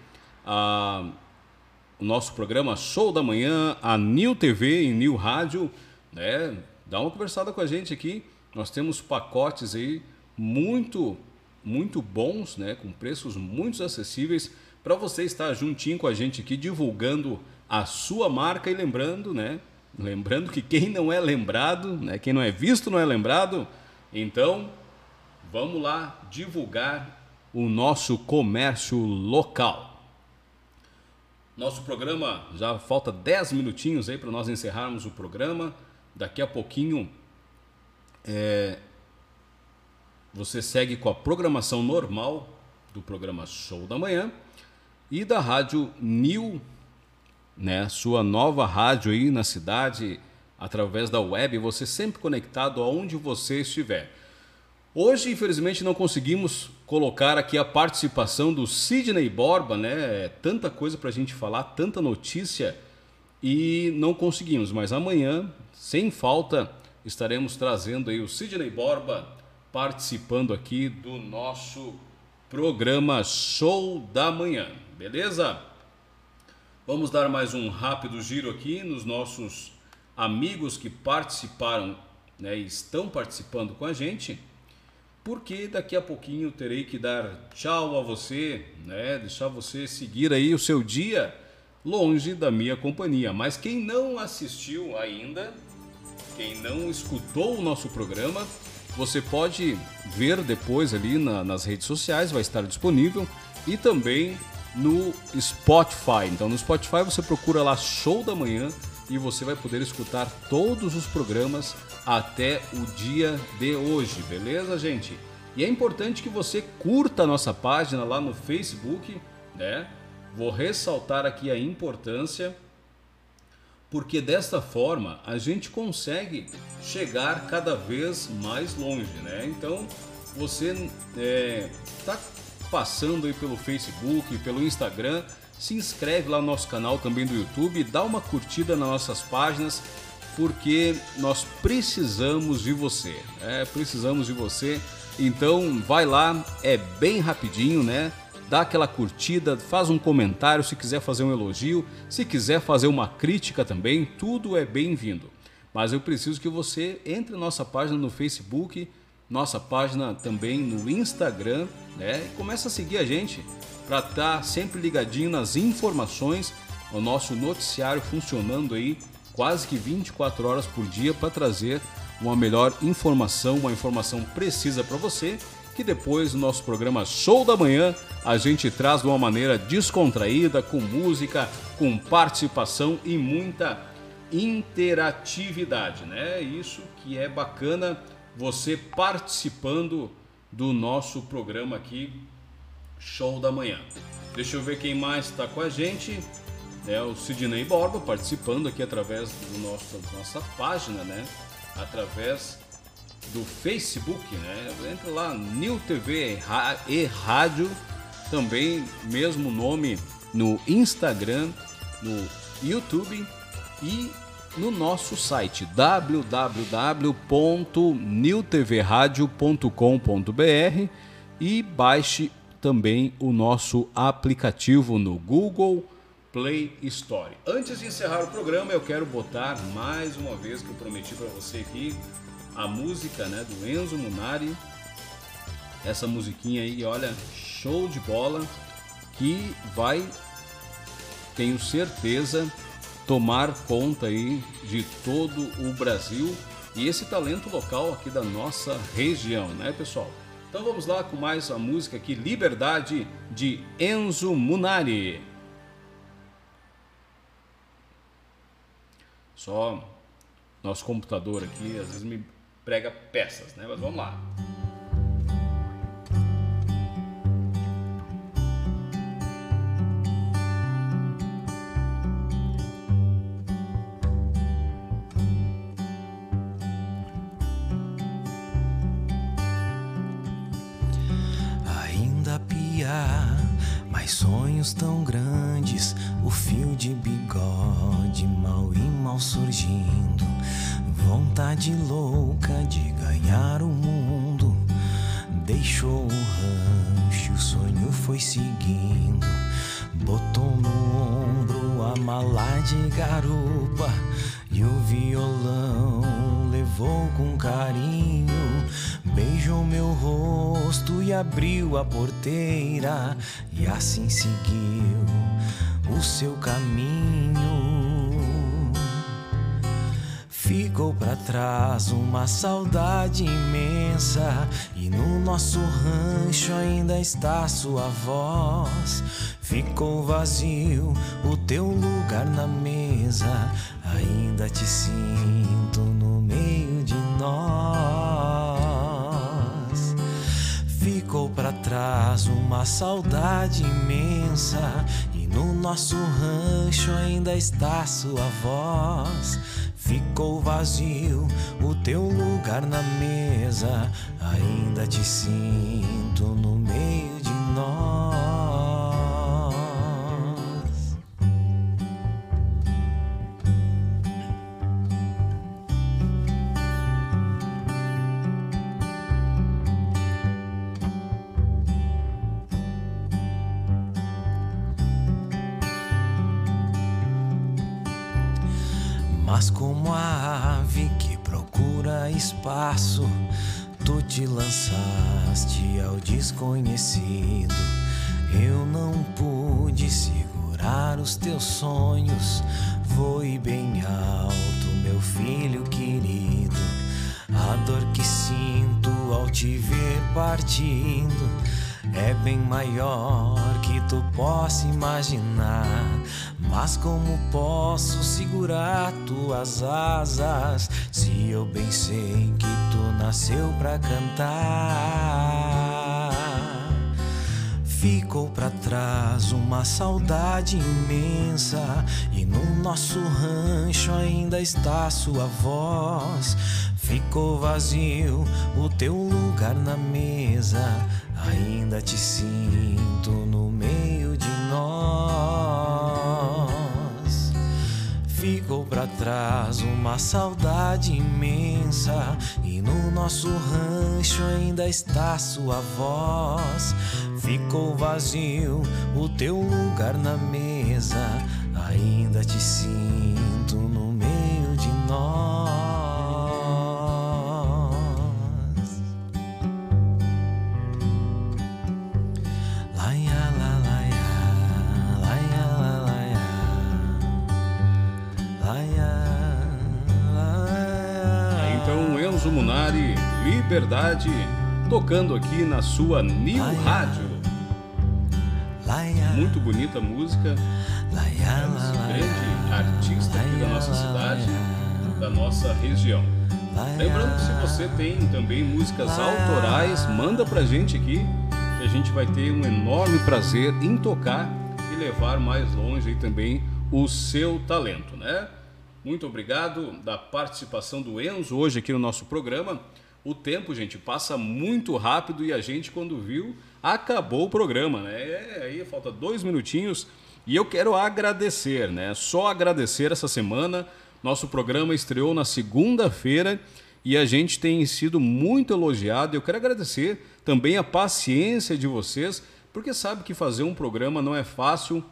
a o nosso programa Show da Manhã, a New TV e New Rádio, né? Dá uma conversada com a gente aqui. Nós temos pacotes aí muito, muito bons, né? Com preços muito acessíveis para você estar juntinho com a gente aqui divulgando a sua marca e lembrando, né? Lembrando que quem não é lembrado, né? Quem não é visto não é lembrado. Então, vamos lá divulgar o nosso comércio local. Nosso programa já falta 10 minutinhos aí para nós encerrarmos o programa. Daqui a pouquinho é, você segue com a programação normal do programa Show da Manhã e da rádio New, né, sua nova rádio aí na cidade através da web, você sempre conectado aonde você estiver. Hoje, infelizmente, não conseguimos colocar aqui a participação do Sidney Borba, né? Tanta coisa para a gente falar, tanta notícia e não conseguimos. Mas amanhã, sem falta, estaremos trazendo aí o Sidney Borba participando aqui do nosso programa Show da Manhã, beleza? Vamos dar mais um rápido giro aqui nos nossos amigos que participaram né, e estão participando com a gente porque daqui a pouquinho terei que dar tchau a você, né? Deixar você seguir aí o seu dia longe da minha companhia. Mas quem não assistiu ainda, quem não escutou o nosso programa, você pode ver depois ali na- nas redes sociais, vai estar disponível e também no Spotify. Então no Spotify você procura lá Show da Manhã e você vai poder escutar todos os programas até o dia de hoje, beleza, gente? E é importante que você curta a nossa página lá no Facebook, né? Vou ressaltar aqui a importância porque desta forma a gente consegue chegar cada vez mais longe, né? Então você está passando aí pelo Facebook, pelo Instagram, se inscreve lá no nosso canal também do YouTube, dá uma curtida nas nossas páginas, porque nós precisamos de você. É, precisamos de você. Então vai lá, é bem rapidinho, né? Dá aquela curtida, faz um comentário se quiser fazer um elogio, se quiser fazer uma crítica também, tudo é bem-vindo. Mas eu preciso que você entre na nossa página no Facebook, nossa página também no Instagram, né? E comece a seguir a gente para estar tá sempre ligadinho nas informações, o nosso noticiário funcionando aí quase que 24 horas por dia para trazer uma melhor informação, uma informação precisa para você, que depois no nosso programa Show da Manhã a gente traz de uma maneira descontraída, com música, com participação e muita interatividade, né? Isso que é bacana você participando do nosso programa aqui Show da Manhã. Deixa eu ver quem mais está com a gente é o Sidney Borba participando aqui através do nosso nossa página, né? Através do Facebook, né? Entra lá, New TV e Rádio, também mesmo nome no Instagram, no YouTube e no nosso site www.newtvradio.com.br e baixe também o nosso aplicativo no Google Play Story. Antes de encerrar o programa, eu quero botar mais uma vez que eu prometi para você aqui a música, né, do Enzo Munari. Essa musiquinha aí, olha, show de bola que vai tenho certeza tomar conta aí de todo o Brasil e esse talento local aqui da nossa região, né, pessoal? Então vamos lá com mais a música aqui, Liberdade de Enzo Munari. Só nosso computador aqui às vezes me prega peças, né? Mas vamos lá. Sonhos tão grandes, o fio de bigode mal e mal surgindo, vontade louca de ganhar o mundo. Deixou o rancho, o sonho foi seguindo, botou no ombro a mala de garupa e o violão levou com carinho beijou meu rosto e abriu a porteira, e assim seguiu o seu caminho. Ficou para trás uma saudade imensa, e no nosso rancho ainda está sua voz. Ficou vazio o teu lugar na mesa, ainda te sinto no nós ficou para trás uma saudade imensa e no nosso rancho ainda está sua voz. Ficou vazio o teu lugar na mesa, ainda te sinto no meio de nós. Espaço, tu te lançaste ao desconhecido. Eu não pude segurar os teus sonhos. Voe bem alto, meu filho querido. A dor que sinto ao te ver partindo é bem maior que tu possa imaginar. Mas como posso segurar tuas asas se eu bem sei que tu nasceu pra cantar? Ficou para trás uma saudade imensa e no nosso rancho ainda está sua voz. Ficou vazio o teu lugar na mesa, ainda te sinto no meio Ficou pra trás uma saudade imensa. E no nosso rancho ainda está sua voz. Ficou vazio o teu lugar na mesa. Ainda te sinto no meio de nós. Liberdade, tocando aqui na sua New Rádio. Muito bonita música. Enzo, grande artista aqui da nossa cidade, da nossa região. Lembrando que se você tem também músicas autorais, manda pra gente aqui, que a gente vai ter um enorme prazer em tocar e levar mais longe aí também o seu talento, né? Muito obrigado da participação do Enzo hoje aqui no nosso programa. O tempo, gente, passa muito rápido e a gente, quando viu, acabou o programa, né? É, aí falta dois minutinhos e eu quero agradecer, né? Só agradecer essa semana. Nosso programa estreou na segunda-feira e a gente tem sido muito elogiado. Eu quero agradecer também a paciência de vocês, porque sabe que fazer um programa não é fácil,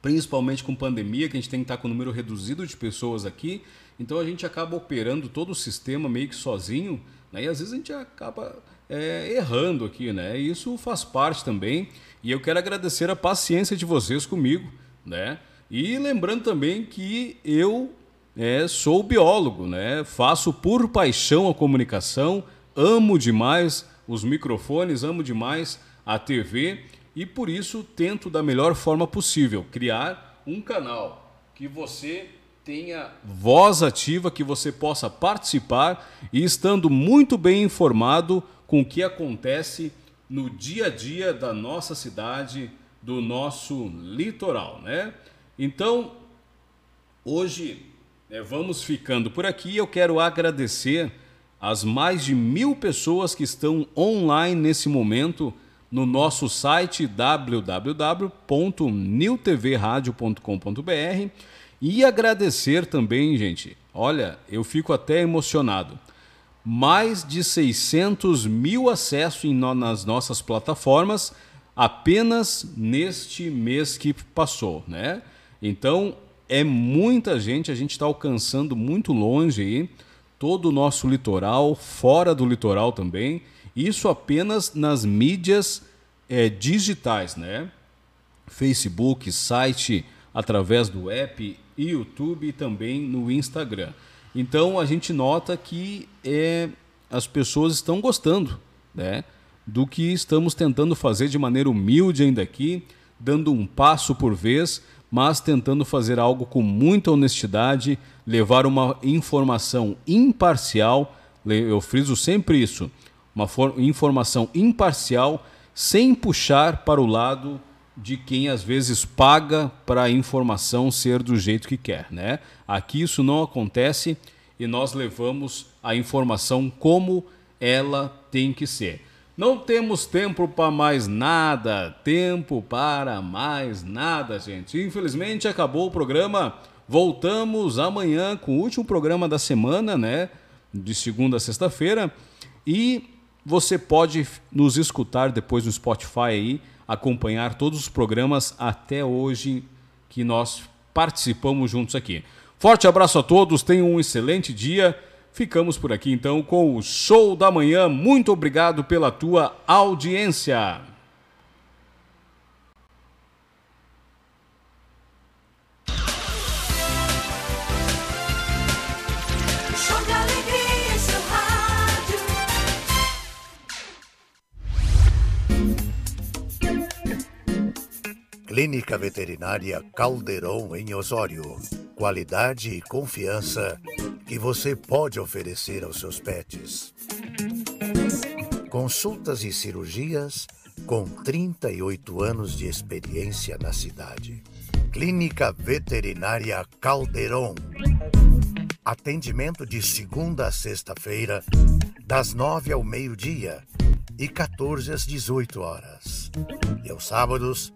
principalmente com pandemia, que a gente tem que estar com um número reduzido de pessoas aqui. Então a gente acaba operando todo o sistema meio que sozinho, né? e às vezes a gente acaba é, errando aqui, né? E isso faz parte também. E eu quero agradecer a paciência de vocês comigo, né? E lembrando também que eu é, sou biólogo, né? Faço por paixão a comunicação, amo demais os microfones, amo demais a TV e por isso tento da melhor forma possível criar um canal que você tenha voz ativa, que você possa participar e estando muito bem informado com o que acontece no dia a dia da nossa cidade, do nosso litoral, né? Então, hoje é, vamos ficando por aqui. Eu quero agradecer as mais de mil pessoas que estão online nesse momento no nosso site www.newtvradio.com.br e agradecer também, gente. Olha, eu fico até emocionado. Mais de 600 mil acessos no, nas nossas plataformas apenas neste mês que passou, né? Então é muita gente, a gente está alcançando muito longe aí todo o nosso litoral, fora do litoral também. Isso apenas nas mídias é, digitais, né? Facebook, site, através do app, YouTube e também no Instagram. Então a gente nota que é, as pessoas estão gostando, né? Do que estamos tentando fazer de maneira humilde ainda aqui, dando um passo por vez, mas tentando fazer algo com muita honestidade, levar uma informação imparcial. Eu friso sempre isso, uma informação imparcial, sem puxar para o lado de quem às vezes paga para a informação ser do jeito que quer, né? Aqui isso não acontece e nós levamos a informação como ela tem que ser. Não temos tempo para mais nada, tempo para mais nada, gente. Infelizmente acabou o programa. Voltamos amanhã com o último programa da semana, né? De segunda a sexta-feira. E você pode nos escutar depois no Spotify aí, acompanhar todos os programas até hoje que nós participamos juntos aqui. Forte abraço a todos, tenham um excelente dia. Ficamos por aqui então com o Show da Manhã. Muito obrigado pela tua audiência. Clínica Veterinária Caldeirão em Osório. Qualidade e confiança que você pode oferecer aos seus pets. Consultas e cirurgias com 38 anos de experiência na cidade. Clínica Veterinária Caldeirão. Atendimento de segunda a sexta-feira, das nove ao meio-dia e 14 às 18 horas. E aos sábados,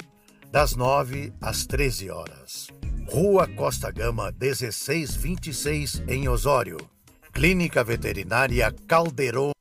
das 9 às 13 horas. Rua Costa Gama 1626, em Osório. Clínica Veterinária Caldeirão.